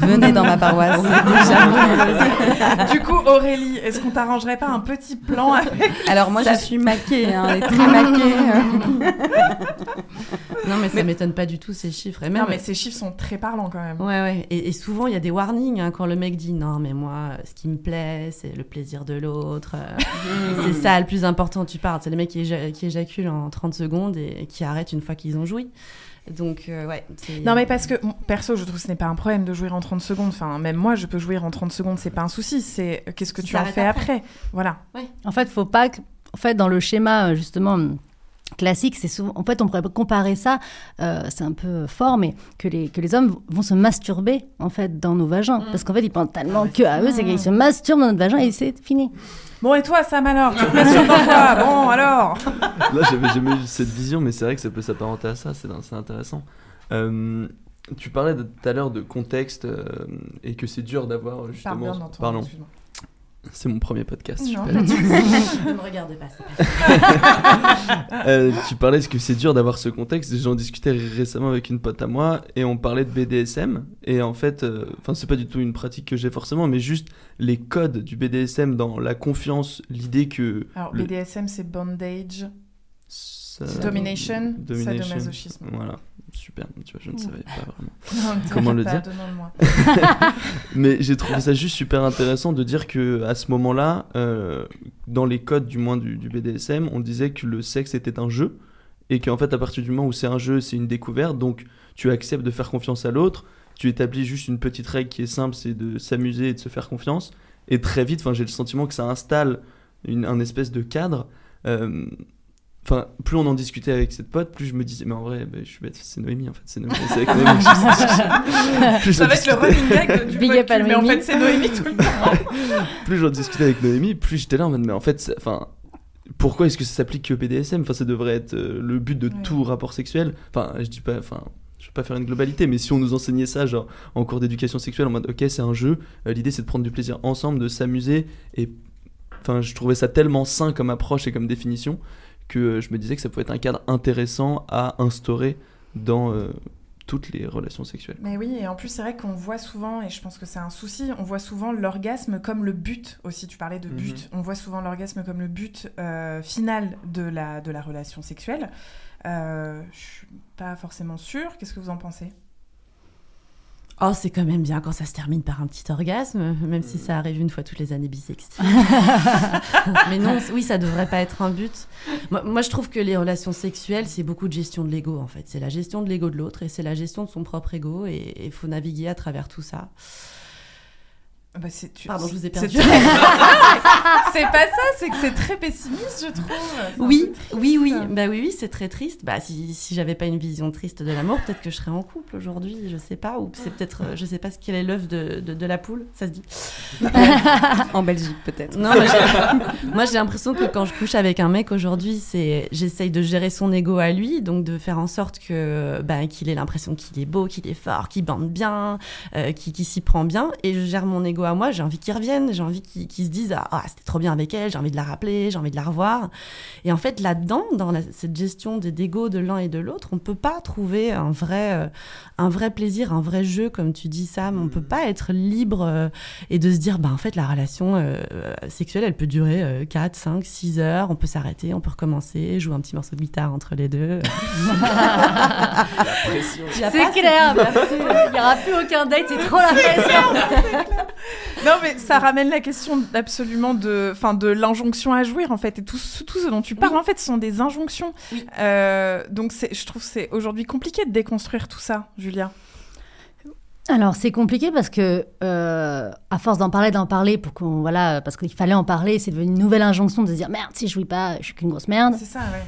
venez dans ma paroisse. Du coup, Aurélie, est-ce qu'on t'arrangerait pas un petit plan avec Alors moi, Ça- je suis maquée, hein, très maquée. Non, mais ça m'étonne pas du tout ces chiffres. Et même, Non, mais ces chiffres sont très parlants quand même. Ouais, ouais. Et, et souvent, il y a des warnings hein, quand le mec dit non, mais moi, ce qui me plaît, c'est le plaisir de l'autre. c'est ça le plus important. Tu parles. C'est le mec qui, éja- qui éjacule en 30 secondes et, qui arrête une fois qu'ils ont joui. Donc, euh, ouais. Non, mais parce que, bon, perso, je trouve que ce n'est pas un problème de jouir en 30 secondes. Enfin, même moi, je peux jouir en 30 secondes, c'est pas un souci. C'est euh, qu'est-ce que Si tu en fais après. après? Voilà. En fait, faut pas que. En fait, dans le schéma euh, justement classique, c'est souvent. En fait, on pourrait comparer ça. euh, c'est un peu fort, mais que les que les hommes vont se masturber en fait dans nos vagins, parce qu'en fait, ils pensent tellement que à eux, c'est qu'ils se masturbent dans notre vagin et c'est fini. Bon, et toi, Sam, alors Tu te masturbes dans quoi? Bon, alors? Là, j'avais jamais eu cette vision, mais c'est vrai que ça peut s'apparenter à ça, c'est c'est intéressant. Euh, tu parlais de- tout à l'heure de contexte euh, et que c'est dur d'avoir Parle justement. bien dans ton- Pardon. C'est mon premier podcast. je Non. pas. Ne me regardez pas, c'est pas Euh, tu parlais que c'est dur d'avoir ce contexte? J'en discutais récemment avec une pote à moi et on parlait de BDSM. Et en fait, euh, enfin, c'est pas du tout une pratique que j'ai forcément, mais juste les codes du BDSM dans la confiance, l'idée que. Alors, le- BDSM, c'est bondage, ça- domination, domination. sadomasochisme. Voilà, super. Tu vois, je ne savais pas vraiment Non, comment le dire. Mais j'ai trouvé ça juste super intéressant de dire que à ce moment-là, euh, dans les codes du moins du, du BDSM, on disait que le sexe était un jeu et qu'en fait à partir du moment où c'est un jeu, c'est une découverte, donc tu acceptes de faire confiance à l'autre, tu établis juste une petite règle qui est simple, c'est de s'amuser et de se faire confiance. Et très vite, j'ai le sentiment que ça installe une, un espèce de cadre. euh, Enfin, plus on en discutait avec cette pote, plus je me disais, mais en vrai, bah, je suis bête, c'est Noémie en fait, c'est Noémie, c'est avec Noémie. Que je- plus Ça va être le running gag du Big up à podcast, mais en fait, c'est Noémie tout le temps. plus j'en discutais avec Noémie, plus j'étais là en mode, mais en fait, enfin, pourquoi est-ce que ça s'applique que au BDSM Enfin, ça devrait être euh, le but de tout rapport sexuel. Enfin, je dis pas, enfin, je veux pas faire une globalité, mais si on nous enseignait ça, genre en cours d'éducation sexuelle, en mode, ok, c'est un jeu, euh, l'idée c'est de prendre du plaisir ensemble, de s'amuser, et enfin, je trouvais ça tellement sain comme approche et comme définition que euh, je me disais que ça pouvait être un cadre intéressant à instaurer dans euh, toutes les relations sexuelles. Mais oui, et en plus, c'est vrai qu'on voit souvent, et je pense que c'est un souci, on voit souvent l'orgasme comme le but aussi. Tu parlais de but. On voit souvent l'orgasme comme le but euh, final de la, de la relation sexuelle. Euh, je suis pas forcément sûre. Qu'est-ce que vous en pensez? Oh, c'est quand même bien quand ça se termine par un petit orgasme, même si ça arrive une fois toutes les années bissextiles. Mais non, oui, ça devrait pas être un but. Moi, moi, je trouve que les relations sexuelles, c'est beaucoup de gestion de l'ego, en fait. C'est la gestion de l'ego de l'autre et c'est la gestion de son propre ego et il faut naviguer à travers tout ça. Bah, c'est, tu- Pardon, je vous ai perdu. c'est pas ça, c'est que c'est très pessimiste, je trouve. Oui, oui, oui. Bah oui, oui, c'est très triste. Bah si, si j'avais pas une vision triste de l'amour, peut-être que je serais en couple aujourd'hui, je sais pas. Ou c'est peut-être, euh, je sais pas ce qu'elle est l'œuf de, de, de la poule, ça se dit. en Belgique, peut-être. Non, moi, j'ai- l'impression que quand je couche avec un mec aujourd'hui, c'est j'essaye de gérer son ego à lui, donc de faire en sorte que bah, qu'il ait l'impression qu'il est beau, qu'il est fort, qu'il bande bien, euh, qu'il qu'il s'y prend bien, et je gère mon ego à moi. J'ai envie qu'il revienne, j'ai envie qu'il qu'il se dise ah ah, c'était trop bien avec elle, j'ai envie de la rappeler, j'ai envie de la revoir. Et en fait là-dedans, dans la- cette gestion des d'ego de l'un et de l'autre, on peut pas trouver un vrai euh, un vrai plaisir, un vrai jeu comme tu dis Sam. On peut pas être libre euh, et de se dire bah en fait la relation euh, sexuelle elle peut durer euh, 4, 5, 6 heures, on peut s'arrêter, on peut recommencer, jouer un petit morceau de guitare entre les deux. C'est clair, il n'y aura plus aucun date, c'est trop la pression. Non, mais ça ramène la question absolument de, enfin, de l'injonction à jouir, en fait. Et tout, ce- tout ce dont tu parles, en fait, ce sont des injonctions. Euh, donc, je trouve que c'est aujourd'hui compliqué de déconstruire tout ça, Julia. Alors c'est compliqué parce que euh, à force d'en parler, d'en parler pour qu'on voilà parce qu'il fallait en parler, c'est devenu une nouvelle injonction de se dire merde si je jouis pas, je suis qu'une grosse merde. C'est ça, ouais.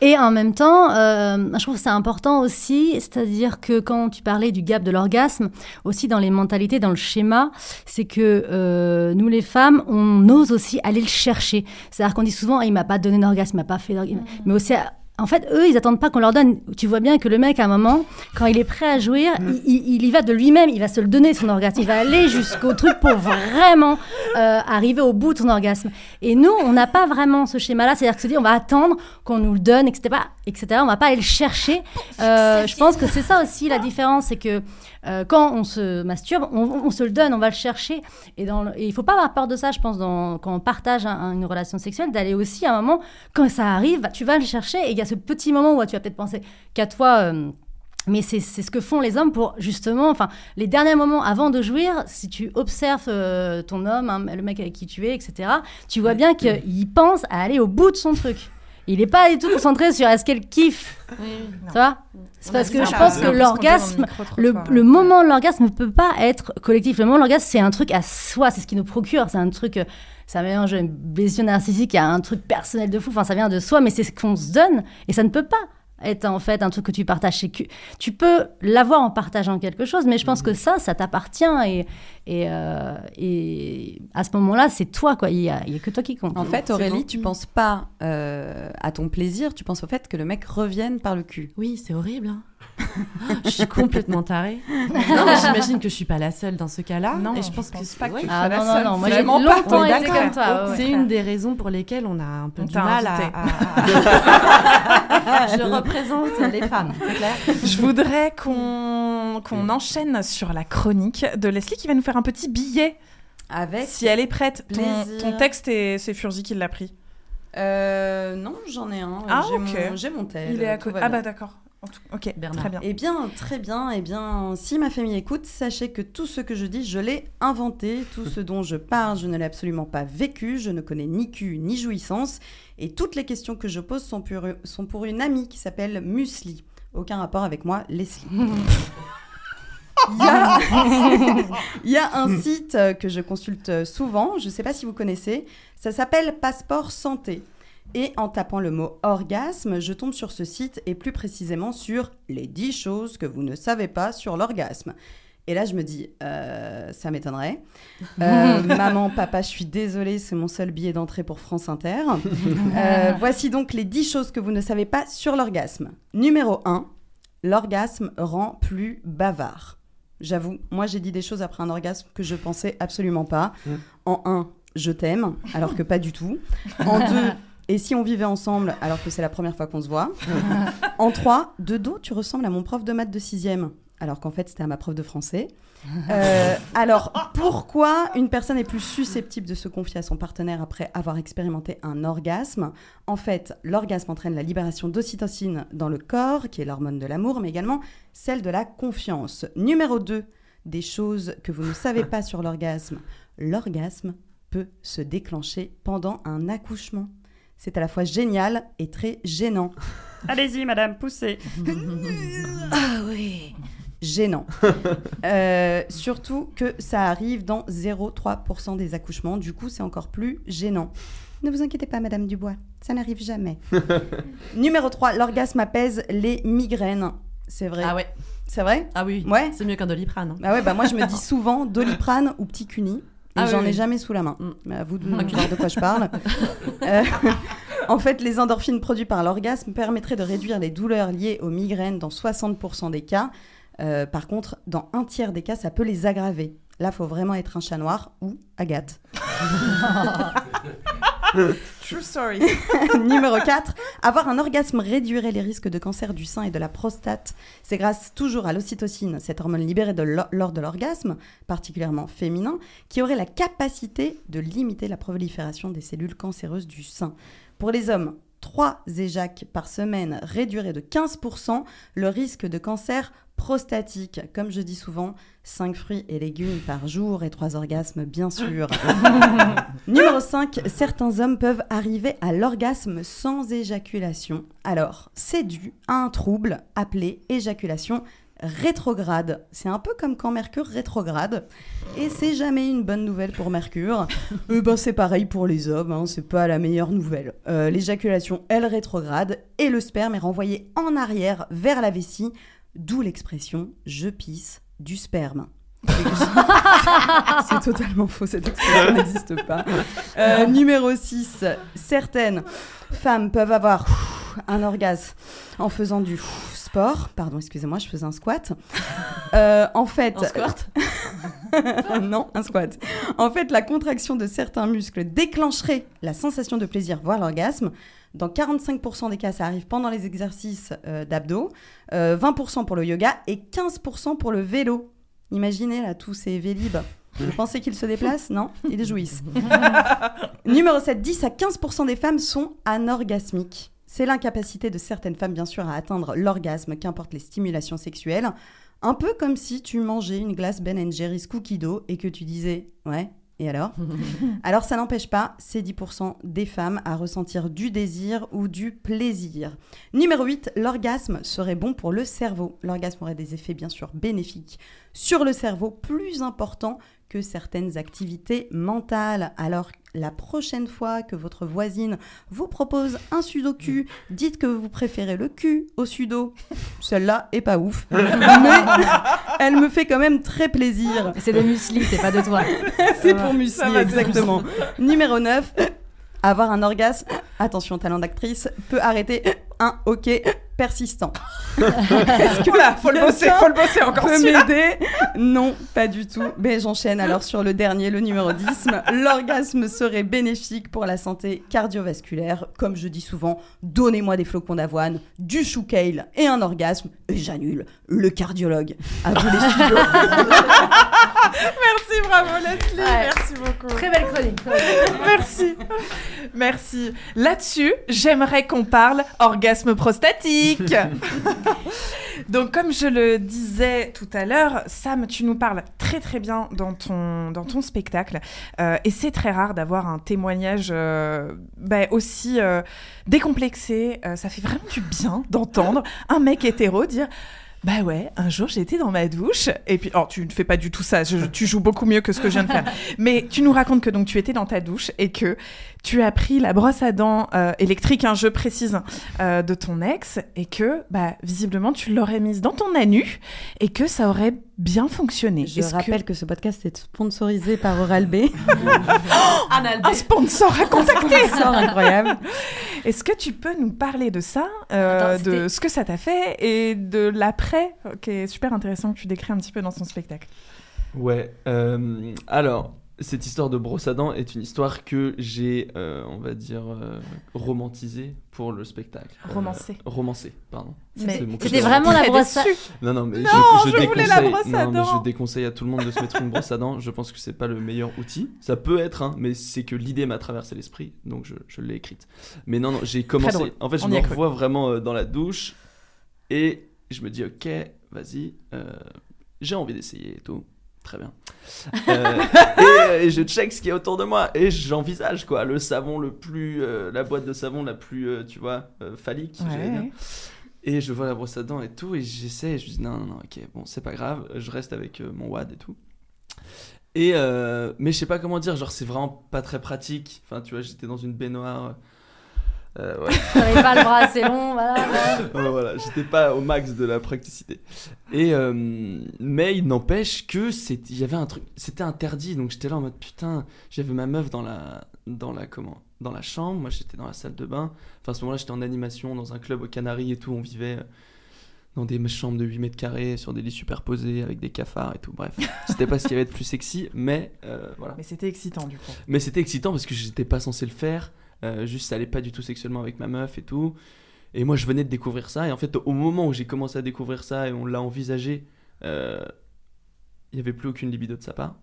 Et en même temps, euh, je trouve que c'est important aussi, c'est-à-dire que quand tu parlais du gap de l'orgasme, aussi dans les mentalités, dans le schéma, c'est que euh, nous les femmes, on ose aussi aller le chercher. C'est-à-dire qu'on dit souvent, Ah, il m'a pas donné d'orgasme, il m'a pas fait d'orgasme, mais aussi en fait, eux, ils attendent pas qu'on leur donne. Tu vois bien que le mec, à un moment, quand il est prêt à jouir, il, il- il y va de lui-même, il va se le donner, son orgasme. Il va aller jusqu'au truc pour vraiment euh, arriver au bout de son orgasme. Et nous, on n'a pas vraiment ce schéma-là. C'est-à-dire que se dit, on va attendre qu'on nous le donne, etc. etc. On va pas aller le chercher. Euh, je pense que c'est ça aussi la différence, c'est que euh, quand on se masturbe, on, on se le donne, on va le chercher. Et, dans le- et il faut pas avoir peur de ça, je pense, dans- quand on partage un- un- une relation sexuelle, d'aller aussi à un moment, quand ça arrive, tu vas le chercher. Et il y a ce petit moment où tu vas peut-être penser qu'à toi. euh, mais c'est c'est ce que font les hommes pour justement, enfin, les derniers moments avant de jouir, si tu observes euh, ton homme, hein, le mec avec qui tu es, etc., tu vois bien qu'il pense à aller au bout de son truc. Il n'est pas du tout concentré sur est-ce qu'elle kiffe. Tu vois C'est parce que je pense que l'orgasme, le moment de l'orgasme ne peut pas être collectif. Le moment de l'orgasme, c'est un truc à soi, c'est ce qui nous procure, c'est un truc, euh, ça mélange une blessure narcissique à un truc personnel de fou, enfin ça vient de soi, mais c'est ce qu'on se donne et ça ne peut pas être en fait un truc que tu partages. Tu peux l'avoir en partageant quelque chose, mais je pense que ça, ça t'appartient et, et, euh, et à ce moment-là, c'est toi, quoi. Il n'y a, il y a que toi qui compte. En fait, Aurélie, bon. tu penses pas euh, à ton plaisir, tu penses au fait que le mec revienne par le cul. Oui, c'est horrible. hein. Je suis complètement tarée. Non, mais j'imagine que je suis pas la seule dans ce cas-là. Non, et je je pense que c'est pas que tu Ah sois la non, non, seule. non, moi, C'est j'ai longtemps été comme toi, ouais. C'est une des raisons pour lesquelles on a un peu On du mal à, Je représente les femmes, c'est clair. Je voudrais qu'on qu'on enchaîne sur la chronique de Leslie qui va nous faire un petit billet. Avec Si elle est prête, ton, ton texte, et c'est Furzi qui l'a pris. Euh, non, j'en ai un. Ah, j'ai. Mon, mon tel. Il est à côté. Ah bah d'accord. En tout- Ok, Bernard. très bien. Eh bien, très bien. Eh bien, si ma famille écoute, sachez que tout ce que je dis, je l'ai inventé. Tout ce dont je parle, je ne l'ai absolument pas vécu. Je ne connais ni cul ni jouissance. Et toutes les questions que je pose sont pour, sont pour une amie qui s'appelle Musli. Aucun rapport avec moi, Leslie. Il y, a... Il y a un site que je consulte souvent, je ne sais pas si vous connaissez, ça s'appelle Passeport Santé. Et en tapant le mot orgasme, je tombe sur ce site et plus précisément sur les 10 choses que vous ne savez pas sur l'orgasme. Et là, je me dis, euh, ça m'étonnerait. Euh, maman, papa, je suis désolée, c'est mon seul billet d'entrée pour France Inter. Euh, voici donc les 10 choses que vous ne savez pas sur l'orgasme. Numéro 1, l'orgasme rend plus bavard. J'avoue, moi j'ai dit des choses après un orgasme que je pensais absolument pas. En 1, je t'aime, alors que pas du tout. En 2, et si on vivait ensemble, alors que c'est la première fois qu'on se voit. En 3, de dos, tu ressembles à mon prof de maths de 6 alors qu'en fait c'était à ma prof de français. Euh, alors, pourquoi une personne est plus susceptible de se confier à son partenaire après avoir expérimenté un orgasme? En fait, l'orgasme entraîne la libération d'ocytocine dans le corps, qui est l'hormone de l'amour, mais également celle de la confiance. Numéro 2, des choses que vous ne savez pas sur l'orgasme. L'orgasme peut se déclencher pendant un accouchement. C'est à la fois génial et très gênant. Allez-y, madame, poussez. Ah oui, gênant. Euh, surtout que ça arrive dans 0,3% des accouchements. Du coup, c'est encore plus gênant. Ne vous inquiétez pas, Madame Dubois, ça n'arrive jamais. Numéro 3, l'orgasme apaise les migraines. C'est vrai. Ah ouais. C'est vrai? Ah oui. Ouais. C'est mieux qu'un doliprane. Ah ouais, bah moi je me dis souvent doliprane ou petit cuni. Et Ah oui, j'en ai jamais sous la main. Mm. Mais à vous de voir de quoi je parle. Euh, en fait, les endorphines produites par l'orgasme permettraient de réduire les douleurs liées aux migraines dans 60% des cas. Euh, par contre, dans un tiers des cas, ça peut les aggraver. Là, faut vraiment être un chat noir ou Agathe. True story. Numéro 4, avoir un orgasme réduirait les risques de cancer du sein et de la prostate. C'est grâce toujours à l'ocytocine, cette hormone libérée de lors de l'orgasme, particulièrement féminin, qui aurait la capacité de limiter la prolifération des cellules cancéreuses du sein. Pour les hommes, 3 éjacs par semaine réduiraient de 15% le risque de cancer prostatique. Comme je dis souvent, 5 fruits et légumes par jour et 3 orgasmes, bien sûr. Numéro 5, certains hommes peuvent arriver à l'orgasme sans éjaculation. Alors, c'est dû à un trouble appelé éjaculation rétrograde. C'est un peu comme quand Mercure rétrograde. Et c'est jamais une bonne nouvelle pour Mercure. Ben, c'est pareil pour les hommes, hein, c'est pas la meilleure nouvelle. Euh, L'éjaculation, elle rétrograde et le sperme est renvoyé en arrière vers la vessie, d'où l'expression je pisse du sperme. C'est totalement faux, cette expression n'existe pas. Euh, numéro 6, certaines femmes peuvent avoir un orgasme en faisant du sport. Pardon, excusez-moi, je faisais un squat. Euh, en fait... Un squat Non, un squat. En fait, la contraction de certains muscles déclencherait la sensation de plaisir, voire l'orgasme. Dans 45% des cas, ça arrive pendant les exercices euh, d'abdos, euh, 20% pour le yoga et 15% pour le vélo. Imaginez là tous ces vélib. Vous pensez qu'ils se déplacent? Non, ils jouissent. Numéro 7, 10 à 15% des femmes sont anorgasmiques. C'est l'incapacité de certaines femmes, bien sûr, à atteindre l'orgasme, qu'importe les stimulations sexuelles. Un peu comme si tu mangeais une glace Ben Jerry's cookie dough et que tu disais Ouais, et alors? Alors ça n'empêche pas ces 10% des femmes à ressentir du désir ou du plaisir. Numéro 8, l'orgasme serait bon pour le cerveau. L'orgasme aurait des effets bien sûr bénéfiques sur le cerveau, plus importants que certaines activités mentales. Alors la prochaine fois que votre voisine vous propose un sudoku, dites que vous préférez le cul au sudo. Celle-là est pas ouf, mais elle me fait quand même très plaisir. C'est des muesli, c'est pas de toi. C'est pour va, exactement. Numéro 9, avoir un orgasme, attention talent d'actrice, peut arrêter un hockey persistant. Est-ce que Oula, faut le bosser, quelqu'un faut le bosser encore peut m'aider Non, pas du tout. Mais j'enchaîne alors sur le dernier, le numéro 10. L'orgasme serait bénéfique pour la santé cardiovasculaire. Comme je dis souvent, donnez-moi des flocons d'avoine, du chou kale et un orgasme, et j'annule le cardiologue. À vous les studios. Merci, bravo Leslie, Ouais. merci beaucoup. Très belle chronique. Merci. Merci. Là-dessus, j'aimerais qu'on parle orgasme prostatique. Donc, comme je le disais tout à l'heure, Sam, tu nous parles très très bien dans ton, dans ton spectacle. Euh, et c'est très rare d'avoir un témoignage euh, bah, aussi euh, décomplexé. Ça fait vraiment du bien d'entendre un mec hétéro dire bah ouais, un jour j'étais dans ma douche et puis oh tu ne fais pas du tout ça, je- tu joues beaucoup mieux que ce que je viens de faire. Mais tu nous racontes que donc tu étais dans ta douche et que tu as pris la brosse à dents euh, électrique, un jeu précise euh, de ton ex et que bah visiblement tu l'aurais mise dans ton anus et que ça aurait bien fonctionné. Je que- rappelle que... ce podcast est sponsorisé par Oral-B. un sponsor à contacter. Un sponsor incroyable. Est-ce que tu peux nous parler de ça, euh, Attends, de ce que ça t'a fait et de l'après, qui est super intéressant que tu décris un petit peu dans ton spectacle? Ouais. euh, alors, cette histoire de brosse à dents est une histoire que j'ai, euh, on va dire, euh, romantisée pour le spectacle. Euh, Romancée. romancée, pardon. Mais C'est mon c'était vraiment la brosse à... Non, non, mais Non, je, je voulais la déconseille, brosse à non, mais dents. je déconseille à tout le monde de se mettre une brosse à dents. Je pense que c'est pas le meilleur outil. Ça peut être, hein, mais c'est que l'idée m'a traversé l'esprit, donc je, je l'ai écrite. Mais non, non, j'ai commencé. En fait, je On me revois vraiment euh, dans la douche et je me dis, ok, vas-y, euh, j'ai envie d'essayer et tout. Très bien. Euh, et, euh, et je check ce qui est autour de moi et j'envisage quoi, le savon le plus, euh, la boîte de savon la plus, euh, tu vois, phallique. Ouais. Et je vois la brosse à dents et tout, et j'essaie, et je me dis non, non, non, ok, bon, c'est pas grave, je reste avec mon WAD et tout. Et mais je sais pas comment dire, genre c'est vraiment pas très pratique. Enfin, tu vois, j'étais dans une baignoire. Euh, ouais. J'avais pas le bras assez long, voilà. voilà. J'étais pas au max de la praticité. Et euh, mais il n'empêche que c'est, il y avait un truc, c'était interdit, donc j'étais là en mode putain, j'avais ma meuf dans la, dans la comment, dans la chambre, moi j'étais dans la salle de bain. Enfin à ce moment-là j'étais en animation dans un club aux Canaries et tout, on vivait euh, dans des chambres de 8 mètres carrés sur des lits superposés avec des cafards et tout. Bref, c'était pas ce qu'il y avait de plus sexy, mais euh, voilà. Mais c'était excitant du coup. Mais c'était excitant parce que j'étais pas censé le faire. Euh, juste, ça allait pas du tout sexuellement avec ma meuf et tout. Et moi, je venais de découvrir ça. Et en fait, au moment où j'ai commencé à découvrir ça et on l'a envisagé, euh, il y avait plus aucune libido de sa part.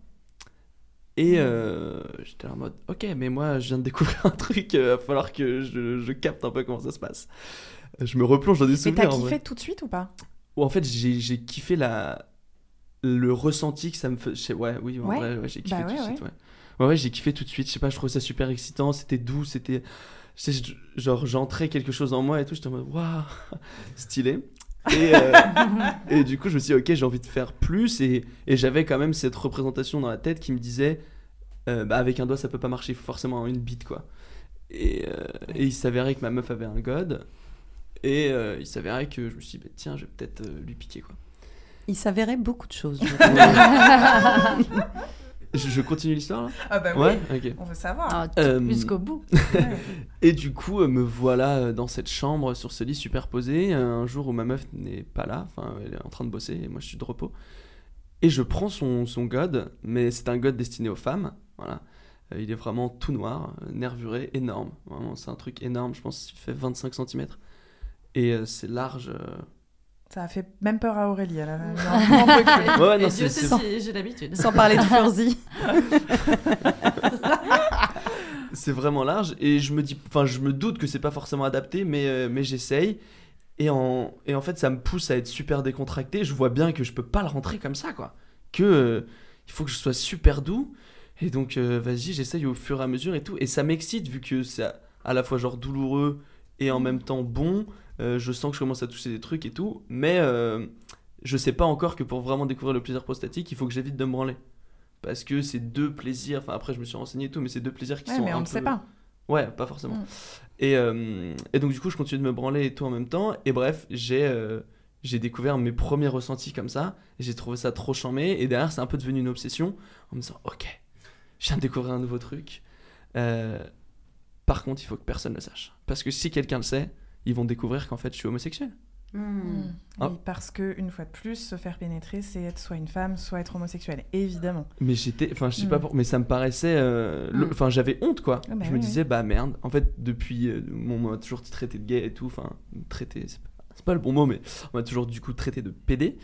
Et euh, j'étais en mode, ok, mais moi, je viens de découvrir un truc, il va falloir que je, je capte un peu comment ça se passe. Je me replonge dans des Et souvenirs. t'as en kiffé tout de suite ou pas? Ou en fait, j'ai kiffé la... le ressenti que ça me fait. Ouais, oui, en Ouais. vrai, ouais, j'ai kiffé Bah tout de ouais, suite. ouais. Ouais, j'ai kiffé tout de suite. Je sais pas, je trouvais ça super excitant. C'était doux, c'était. je sais, je- Genre, j'entrais quelque chose en moi et tout. J'étais en mode, waouh, stylé. Et, euh, et du coup, je me suis dit, ok, j'ai envie de faire plus. Et, et j'avais quand même cette représentation dans la tête qui me disait, euh, bah, avec un doigt, ça peut pas marcher, il faut forcément une bite, quoi. Et, euh, et il s'avérait que ma meuf avait un god. Et euh, il s'avérait que je me suis dit, bah, tiens, je vais peut-être euh, lui piquer, quoi. Il s'avérait beaucoup de choses. je continue l'histoire là Ah bah oui, ouais on veut savoir. Ah, Euh, Jusqu'au bout. et du coup, euh, me voilà euh, dans cette chambre sur ce lit superposé, un jour où ma meuf n'est pas là, enfin elle est en train de bosser et moi je suis de repos. Et je prends son, son god, mais c'est un god destiné aux femmes, voilà. Il est vraiment tout noir, nervuré, énorme. Vraiment, c'est un truc énorme, je pense qu'il fait 25 cm. Et c'est large. Ça a fait même peur à Aurélie. Elle a-. Ouais, ouais, Et non, Dieu c'est- sait si j'ai l'habitude. Sans parler de Furzy. c'est vraiment large et je me dis enfin je me doute que c'est pas forcément adapté mais euh, mais j'essaye et en et en fait ça me pousse à être super décontracté je vois bien que je peux pas le rentrer comme ça quoi que euh, il faut que je sois super doux et donc euh, vas-y j'essaye au fur et à mesure et tout et ça m'excite vu que c'est à, à la fois genre douloureux et en même temps bon Euh, je sens que je commence à toucher des trucs et tout mais euh, je sais pas encore que pour vraiment découvrir le plaisir prostatique il faut que j'évite de me branler parce que c'est deux plaisirs enfin après je me suis renseigné et tout mais c'est deux plaisirs qui Ouais, sont mais on ne peu- sait pas. Ouais, pas forcément. Mm. Et, euh, et donc, du coup, je continue de me branler et tout en même temps. Et bref, j'ai euh, j'ai découvert mes premiers ressentis comme ça. J'ai trouvé ça trop charmé. Et derrière, c'est un peu devenu une obsession. En me disant, ok, je viens de découvrir un nouveau truc. Euh, par contre, il faut que personne le sache. Parce que si quelqu'un le sait, ils vont découvrir qu'en fait, je suis homosexuel. Mm. Ah. Oui, parce que une fois de plus, se faire pénétrer, c'est être soit une femme, soit être homosexuel, évidemment. Mais j'étais, enfin, je sais pas pour, mais ça me paraissait, euh, le- Mm. enfin, j'avais honte quoi. Ah bah je me oui, disais, bah merde. En fait, depuis, euh, on m'a toujours traité de gay et tout, enfin, traité, c'est pas, c'est pas le bon mot, mais on m'a toujours du coup traité de PD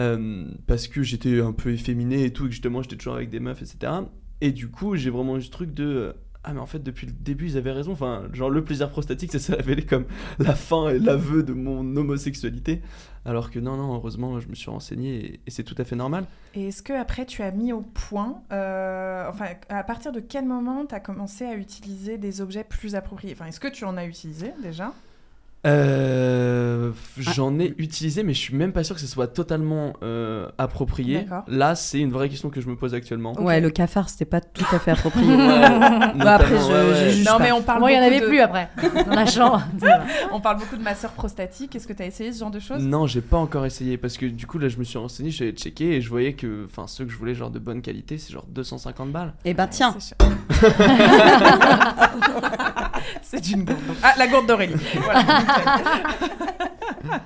euh, parce que j'étais un peu efféminé et tout, et que justement j'étais toujours avec des meufs, etc. Et du coup, j'ai vraiment eu ce truc de euh, ah mais en fait depuis le début ils avaient raison. Enfin, genre le plaisir prostatique, ça s'est révélé comme la fin et l'aveu de mon homosexualité. Alors que non non, heureusement, je me suis renseigné et- c'est tout à fait normal. Et est-ce que après tu as mis au point, euh, enfin, à partir de quel moment tu as commencé à utiliser des objets plus appropriés? Enfin, est-ce que tu en as utilisé déjà? Euh, J'en ai utilisé, mais je suis même pas sûr que ce soit totalement euh, approprié. D'accord. Là, c'est une vraie question que je me pose actuellement. Ouais, le cafard, c'était pas tout à fait approprié. Ouais, Bah, après, notamment, je, ouais, ouais. je juge Non, pas. mais on parle Moi, il y en avait de- plus après, dans la chambre. On parle beaucoup de masseur prostatique. Est-ce que tu as essayé ce genre de choses? Non, j'ai pas encore essayé parce que du coup là je me suis renseigné, j'avais checké et je voyais que enfin ceux que je voulais genre de bonne qualité, c'est genre 250 balles. Eh ben tiens. C'est une gourde. Ah, la gourde d'Aurélie. Voilà.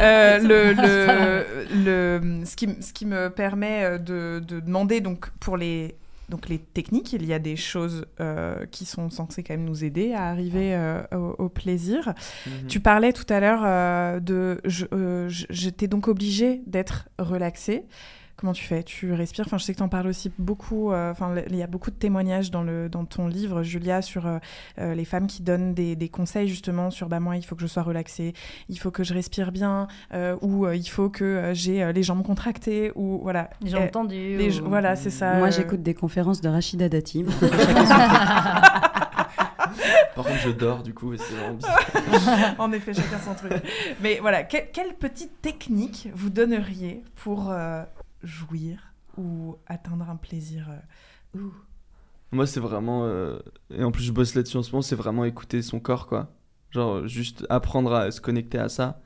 Euh, le, le, le- ce, qui, ce qui me permet euh, de, de demander donc pour les donc les techniques, il y a des choses euh, qui sont censées quand même nous aider à arriver euh, au, au plaisir. Mhm. Tu parlais tout à l'heure euh, de j'étais donc obligée d'être relaxée. Comment tu fais? Tu respires? Enfin, je sais que tu en parles aussi beaucoup. euh, Enfin, il y a beaucoup de témoignages dans, le, dans ton livre, Julia, sur euh, euh, les femmes qui donnent des, des conseils justement sur bah, moi, il faut que je sois relaxée, il faut que je respire bien, euh, ou euh, il faut que euh, j'ai euh, les jambes contractées, ou voilà. Les jambes Euh, tendues, les- ou- Voilà, c'est ça. Moi, euh, j'écoute des conférences de Rachida Dati. Chacun son truc. Par contre, je dors du coup et c'est vraiment bizarre. en effet, chacun son truc. Mais voilà, que- quelle petite technique vous donneriez pour euh, jouir ou atteindre un plaisir euh. Moi, c'est vraiment. euh, Et en plus, je bosse là-dessus en ce moment, c'est vraiment écouter son corps, quoi. Genre, juste apprendre à se connecter à ça,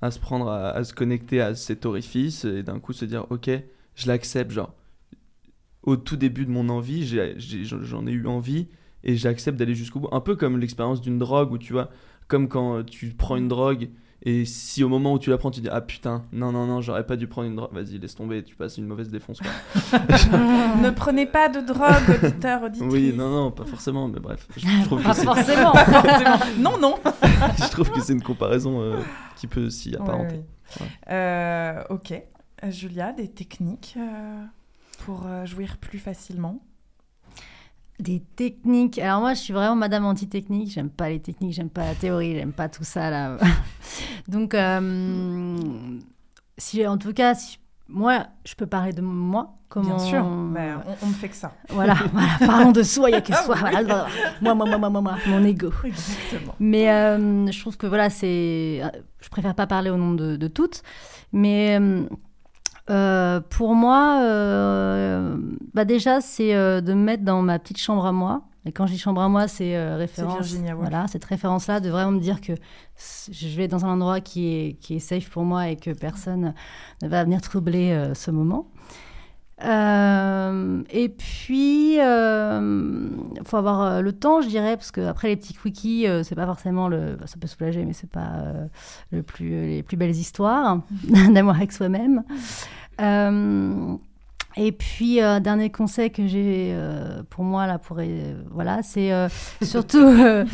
à se prendre, à, se connecter à cet orifice, et d'un coup se dire, ok, je l'accepte. Genre, au tout début de mon envie, j'en ai eu envie, et j'accepte d'aller jusqu'au bout. Un peu comme l'expérience d'une drogue, où tu vois, comme quand tu prends une drogue. Et si au moment où tu la prends, tu dis Ah putain, non, non, non, j'aurais pas dû prendre une drogue, vas-y, laisse tomber, tu passes une mauvaise défonce. quoi. ne prenez pas de drogue, auditeur, auditrice. Oui, non, non, pas forcément, mais bref. Je, je trouve Pas que c'est- forcément. Pas forcément. Non, non. je trouve que c'est une comparaison euh, qui peut s'y apparenter. Ouais, oui. Ouais. Euh, ok. Julia, des techniques euh, pour jouir plus facilement? Des techniques. Alors moi, je suis vraiment madame anti-technique. J'aime pas les techniques, j'aime pas la théorie, j'aime pas tout ça là. Donc, euh, si en tout cas, si- moi, je peux parler de moi. Comment Bien sûr, mais on, on ne fait que ça. Voilà, voilà, parlons de soi, il n'y a que Ah soi. Voilà, moi, moi, moi, moi, moi, moi, mon ego. Exactement. Mais euh, je trouve que voilà, c'est. Je préfère pas parler au nom de, de toutes. Mais euh, euh, pour moi, euh, bah déjà, c'est euh, de me mettre dans ma petite chambre à moi. Et quand je dis chambre à moi, c'est euh, référence. Voilà, cette référence-là, de vraiment me dire que je vais dans un endroit qui est, qui est safe pour moi et que personne ne va venir troubler ce moment. Euh, et puis, il faut avoir euh, le temps, je dirais, parce que après les petits quickies, euh, c'est pas forcément le, bah, ça peut soulager, mais c'est pas euh, le plus, les plus belles histoires d'amour avec soi-même. Euh, et puis, euh, dernier conseil que j'ai euh, pour moi, là, pour, euh, voilà, c'est euh, surtout. euh,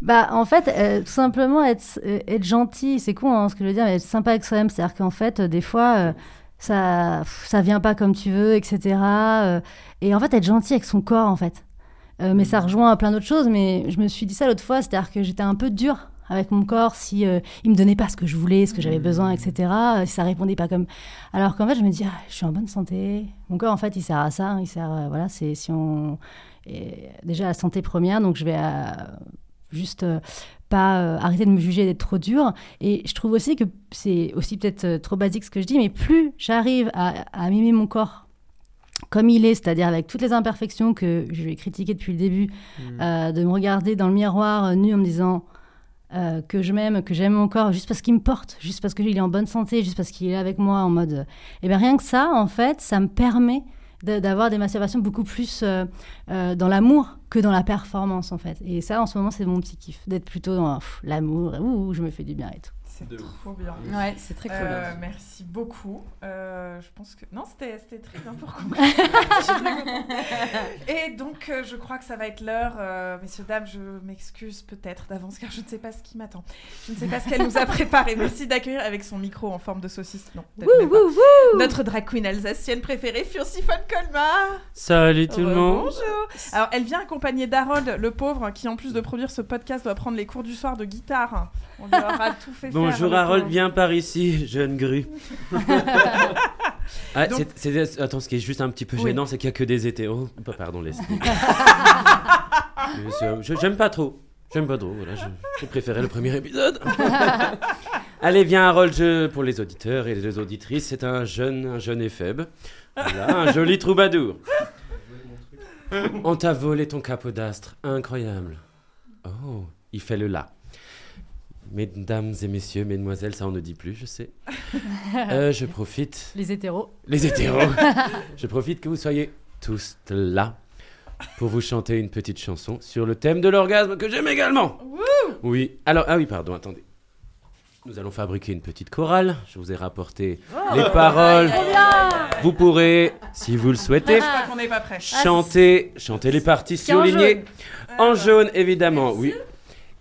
bah, en fait, euh, tout simplement être, euh, être gentil, c'est con hein, ce que je veux dire, mais être sympa avec soi-même. C'est-à-dire qu'en fait, euh, des fois, euh, ça, ça vient pas comme tu veux, etc. euh, et en fait, être gentil avec son corps, en fait. Euh, mais ça rejoint à plein d'autres choses. Mais je me suis dit ça l'autre fois, c'est-à-dire que j'étais un peu dure avec mon corps si euh, il me donnait pas ce que je voulais, ce que j'avais besoin, etc. euh, si ça répondait pas comme. Alors qu'en fait, je me dis, ah, je suis en bonne santé. Mon corps, en fait, il sert à ça. hein, il sert, voilà, c'est si on et déjà la santé première, donc je vais juste pas euh, arrêter de me juger d'être trop dure. Et je trouve aussi que c'est aussi peut-être euh, trop basique ce que je dis, mais plus j'arrive à, à mimer mon corps comme il est, c'est-à-dire avec toutes les imperfections que je vais critiquer depuis le début, Mm. euh, de me regarder dans le miroir euh, nu en me disant euh, que je m'aime, que j'aime mon corps, juste parce qu'il me porte, juste parce qu'il est en bonne santé, juste parce qu'il est avec moi en mode... Et bien rien que ça, en fait, ça me permet d'avoir des masturbations beaucoup plus euh, euh, dans l'amour que dans la performance, en fait. Et ça, en ce moment, c'est mon petit kiff, d'être plutôt dans l'amour, ouh, je me fais du bien et tout. C'est trop bien. Ouais, c'est très cool. Euh, merci beaucoup. Euh, je pense que non, c'était c'était très bien pour conclure. Contente. Et donc, euh, je crois que ça va être l'heure, euh, messieurs dames. Je m'excuse peut-être d'avance car je ne sais pas ce qui m'attend. Je ne sais pas ce qu'elle nous a préparé. Merci d'accueillir avec son micro en forme de saucisse. Non, peut-être Wouh, wouh, wouh Notre drag queen alsacienne préférée, Furcy von Colmar. Salut tout le monde. Bonjour. Alors, elle vient accompagnée d'Harold, le pauvre, qui en plus de produire ce podcast doit prendre les cours du soir de guitare. On lui aura tout fait faire. Bonjour le Harold, viens par ici, jeune grue. Ah, Donc- attends, ce qui est juste un petit peu Oui. gênant, c'est qu'il n'y a que des hétéros. Oh, pardon, les J'aime pas trop. J'aime pas trop, voilà. je- J'ai préféré le premier épisode. Allez, viens Harold, je- pour les auditeurs et les auditrices, c'est un jeune, un jeune éphèbe. Voilà, un joli troubadour. On t'a volé ton capot d'astre, incroyable. Oh, il fait le là. Mesdames et messieurs, mesdemoiselles, ça on ne dit plus, je sais. Euh, je profite. Les hétéros. Les hétéros. je profite que vous soyez tous là pour vous chanter une petite chanson sur le thème de l'orgasme que j'aime également. Oui, alors, ah oui, pardon, attendez. Nous allons fabriquer une petite chorale. Je vous ai rapporté Oh. les paroles. Vous pourrez, si vous le souhaitez, pas prêt. chanter, chanter les parties C'est en. En jaune, évidemment, oui.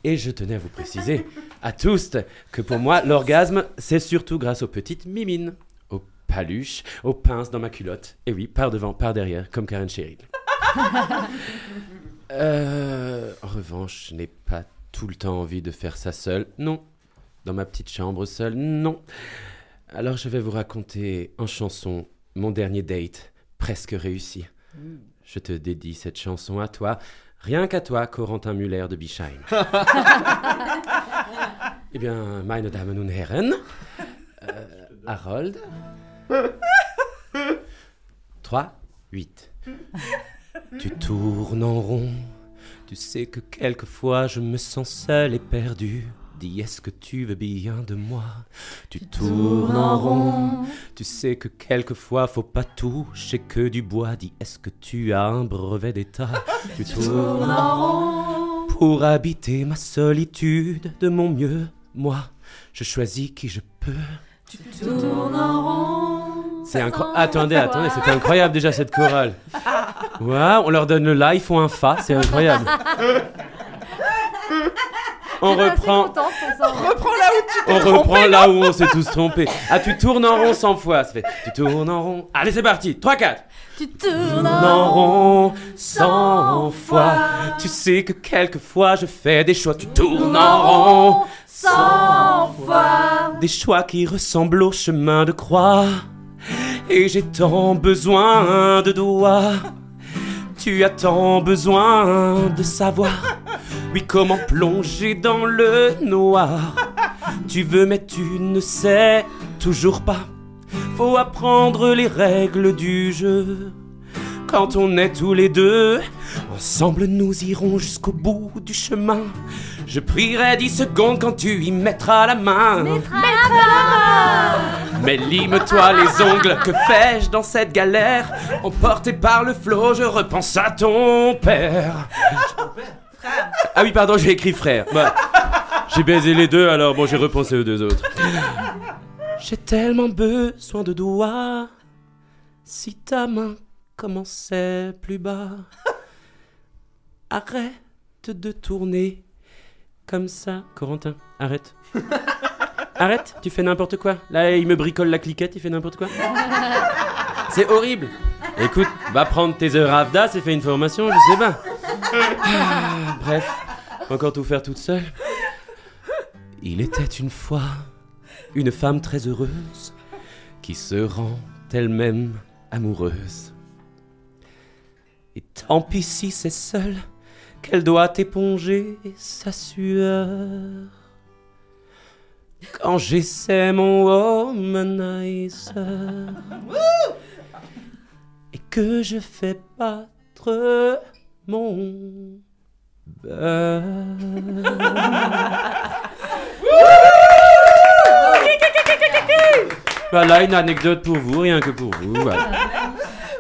Et je tenais à vous préciser à tous que pour moi, l'orgasme, c'est surtout grâce aux petites mimines, aux paluches, aux pinces dans ma culotte. Et oui, par devant, par derrière, comme Karen Cheryl. Euh, en revanche, je n'ai pas tout le temps envie de faire ça seul. Non. Dans ma petite chambre seule, non. Alors je vais vous raconter en chanson mon dernier date, presque réussi. Je te dédie cette chanson à toi, Rien qu'à toi, Corentin Muller de Bischheim. eh bien, meine Damen und Herren, euh, Harold. 3, 8. Tu tournes en rond. Tu sais que quelquefois je me sens seul et perdu. Dis, est-ce que tu veux bien de moi? Tu tournes en rond. Tu sais que quelquefois faut pas toucher que du bois. Dis, est-ce que tu as un brevet d'état? Tu tournes en rond. Pour habiter ma solitude de mon mieux, moi, je choisis qui je peux. Tu tournes en rond. C'est incroyable. Attendez, attendez, c'est incroyable déjà cette chorale. Waouh, on leur donne le la, ils font un fa, c'est incroyable. On reprend. Reprends là où tu t'es On trompé, reprend là où on s'est tous trompés. Ah, tu tournes en rond 100 fois. Ça fait tu tournes en rond. Allez, c'est parti. 3, 4. Tu tournes Tourne en rond 100 fois. Tu sais que quelquefois je fais des choix. Tu tournes en rond 100 fois. Des choix qui ressemblent au chemin de croix. Et j'ai tant besoin de doigts. Tu as tant besoin de savoir. Oui, comment plonger dans le noir? Tu veux, mais tu ne sais toujours pas. Faut apprendre les règles du jeu. Quand on est tous les deux, ensemble nous irons jusqu'au bout du chemin. Je prierai 10 secondes quand tu y mettras la main. Mais lime-toi les ongles, que fais-je dans cette galère? Emporté par le flot, je repense à ton père? Ah oui, pardon, j'ai écrit frère. Bah, j'ai baisé les deux, alors bon, j'ai repensé aux deux autres. J'ai tellement besoin de doigts. Si ta main commençait plus bas, arrête de tourner comme ça. Corentin, arrête. Arrête, tu fais n'importe quoi. Là, il me bricole la cliquette, il fait n'importe quoi. C'est horrible. Écoute, va prendre tes heures AFDAS et fais une formation, je sais pas. Ah, bref, encore tout faire toute seule. Il était une fois une femme très heureuse qui se rend elle-même amoureuse. Et tant pis si c'est seul qu'elle doit éponger sa sueur. Quand j'essaie mon womanizer que je fais battre mon beurre. Voilà une anecdote pour vous, rien que pour vous. voilà.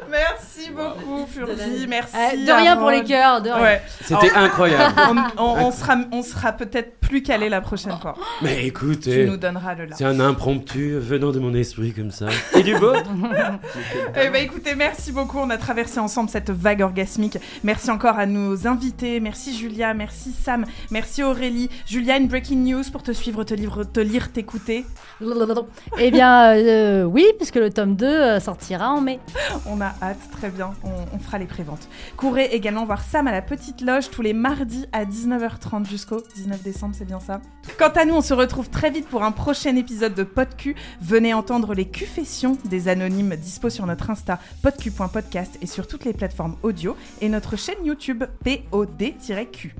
Merci beaucoup, Furzi. Merci. Euh, de rien pour les cœurs, de rien. Ouais. C'était incroyable. On, on- on sera, on sera peut-être plus calé la prochaine fois. Mais écoutez, Tu nous donneras le là. c'est un impromptu venant de mon esprit comme ça. Et du vôtre Eh ben, écoutez, merci beaucoup. On a traversé ensemble cette vague orgasmique. Merci encore à nos invités. Merci Julia, merci Sam, merci Aurélie. Julia, une breaking news pour te suivre, te, livre, te lire, t'écouter. Eh bien, euh, oui, puisque le tome 2 euh, sortira en mai. On a hâte, très bien. On, on fera les préventes. Courez également voir Sam à la Petite Loge tous les mardis à 19h30 jusqu'au 19 décembre, c'est bien ça Quant à nous, on se retrouve très vite pour un prochain épisode de Podcu. Venez entendre les Q-fessions des anonymes dispo sur notre Insta podcu.podcast et sur toutes les plateformes audio et notre chaîne YouTube POD-Q.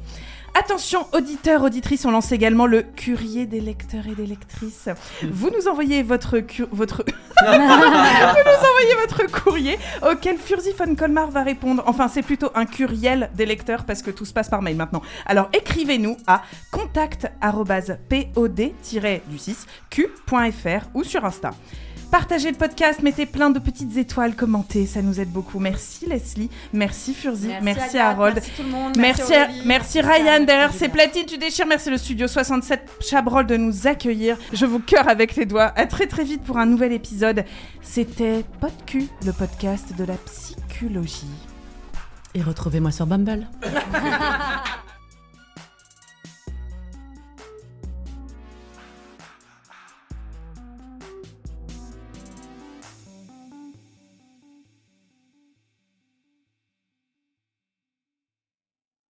Attention, auditeurs, auditrices, on lance également le courrier des lecteurs et des lectrices. Vous nous envoyez votre... cu- votre... Vous nous envoyez votre courrier auquel Furzi von Colmar va répondre. Enfin, c'est plutôt un courriel des lecteurs parce que tout se passe par mail maintenant. Alors écrivez-nous à contact@pod-du6q.fr ou sur Insta. Partagez le podcast, mettez plein de petites étoiles, commentez, ça nous aide beaucoup. Merci Leslie, merci Furzi, merci, Merci Agathe, Harold, merci tout le monde, merci, Ryan derrière Julia. platines, tu déchires, merci le studio 67 Chabrol de nous accueillir. Je vous cœur avec les doigts. À très très vite pour un nouvel épisode. C'était Podcu, le podcast de la psychologie. Et retrouvez-moi sur Bumble.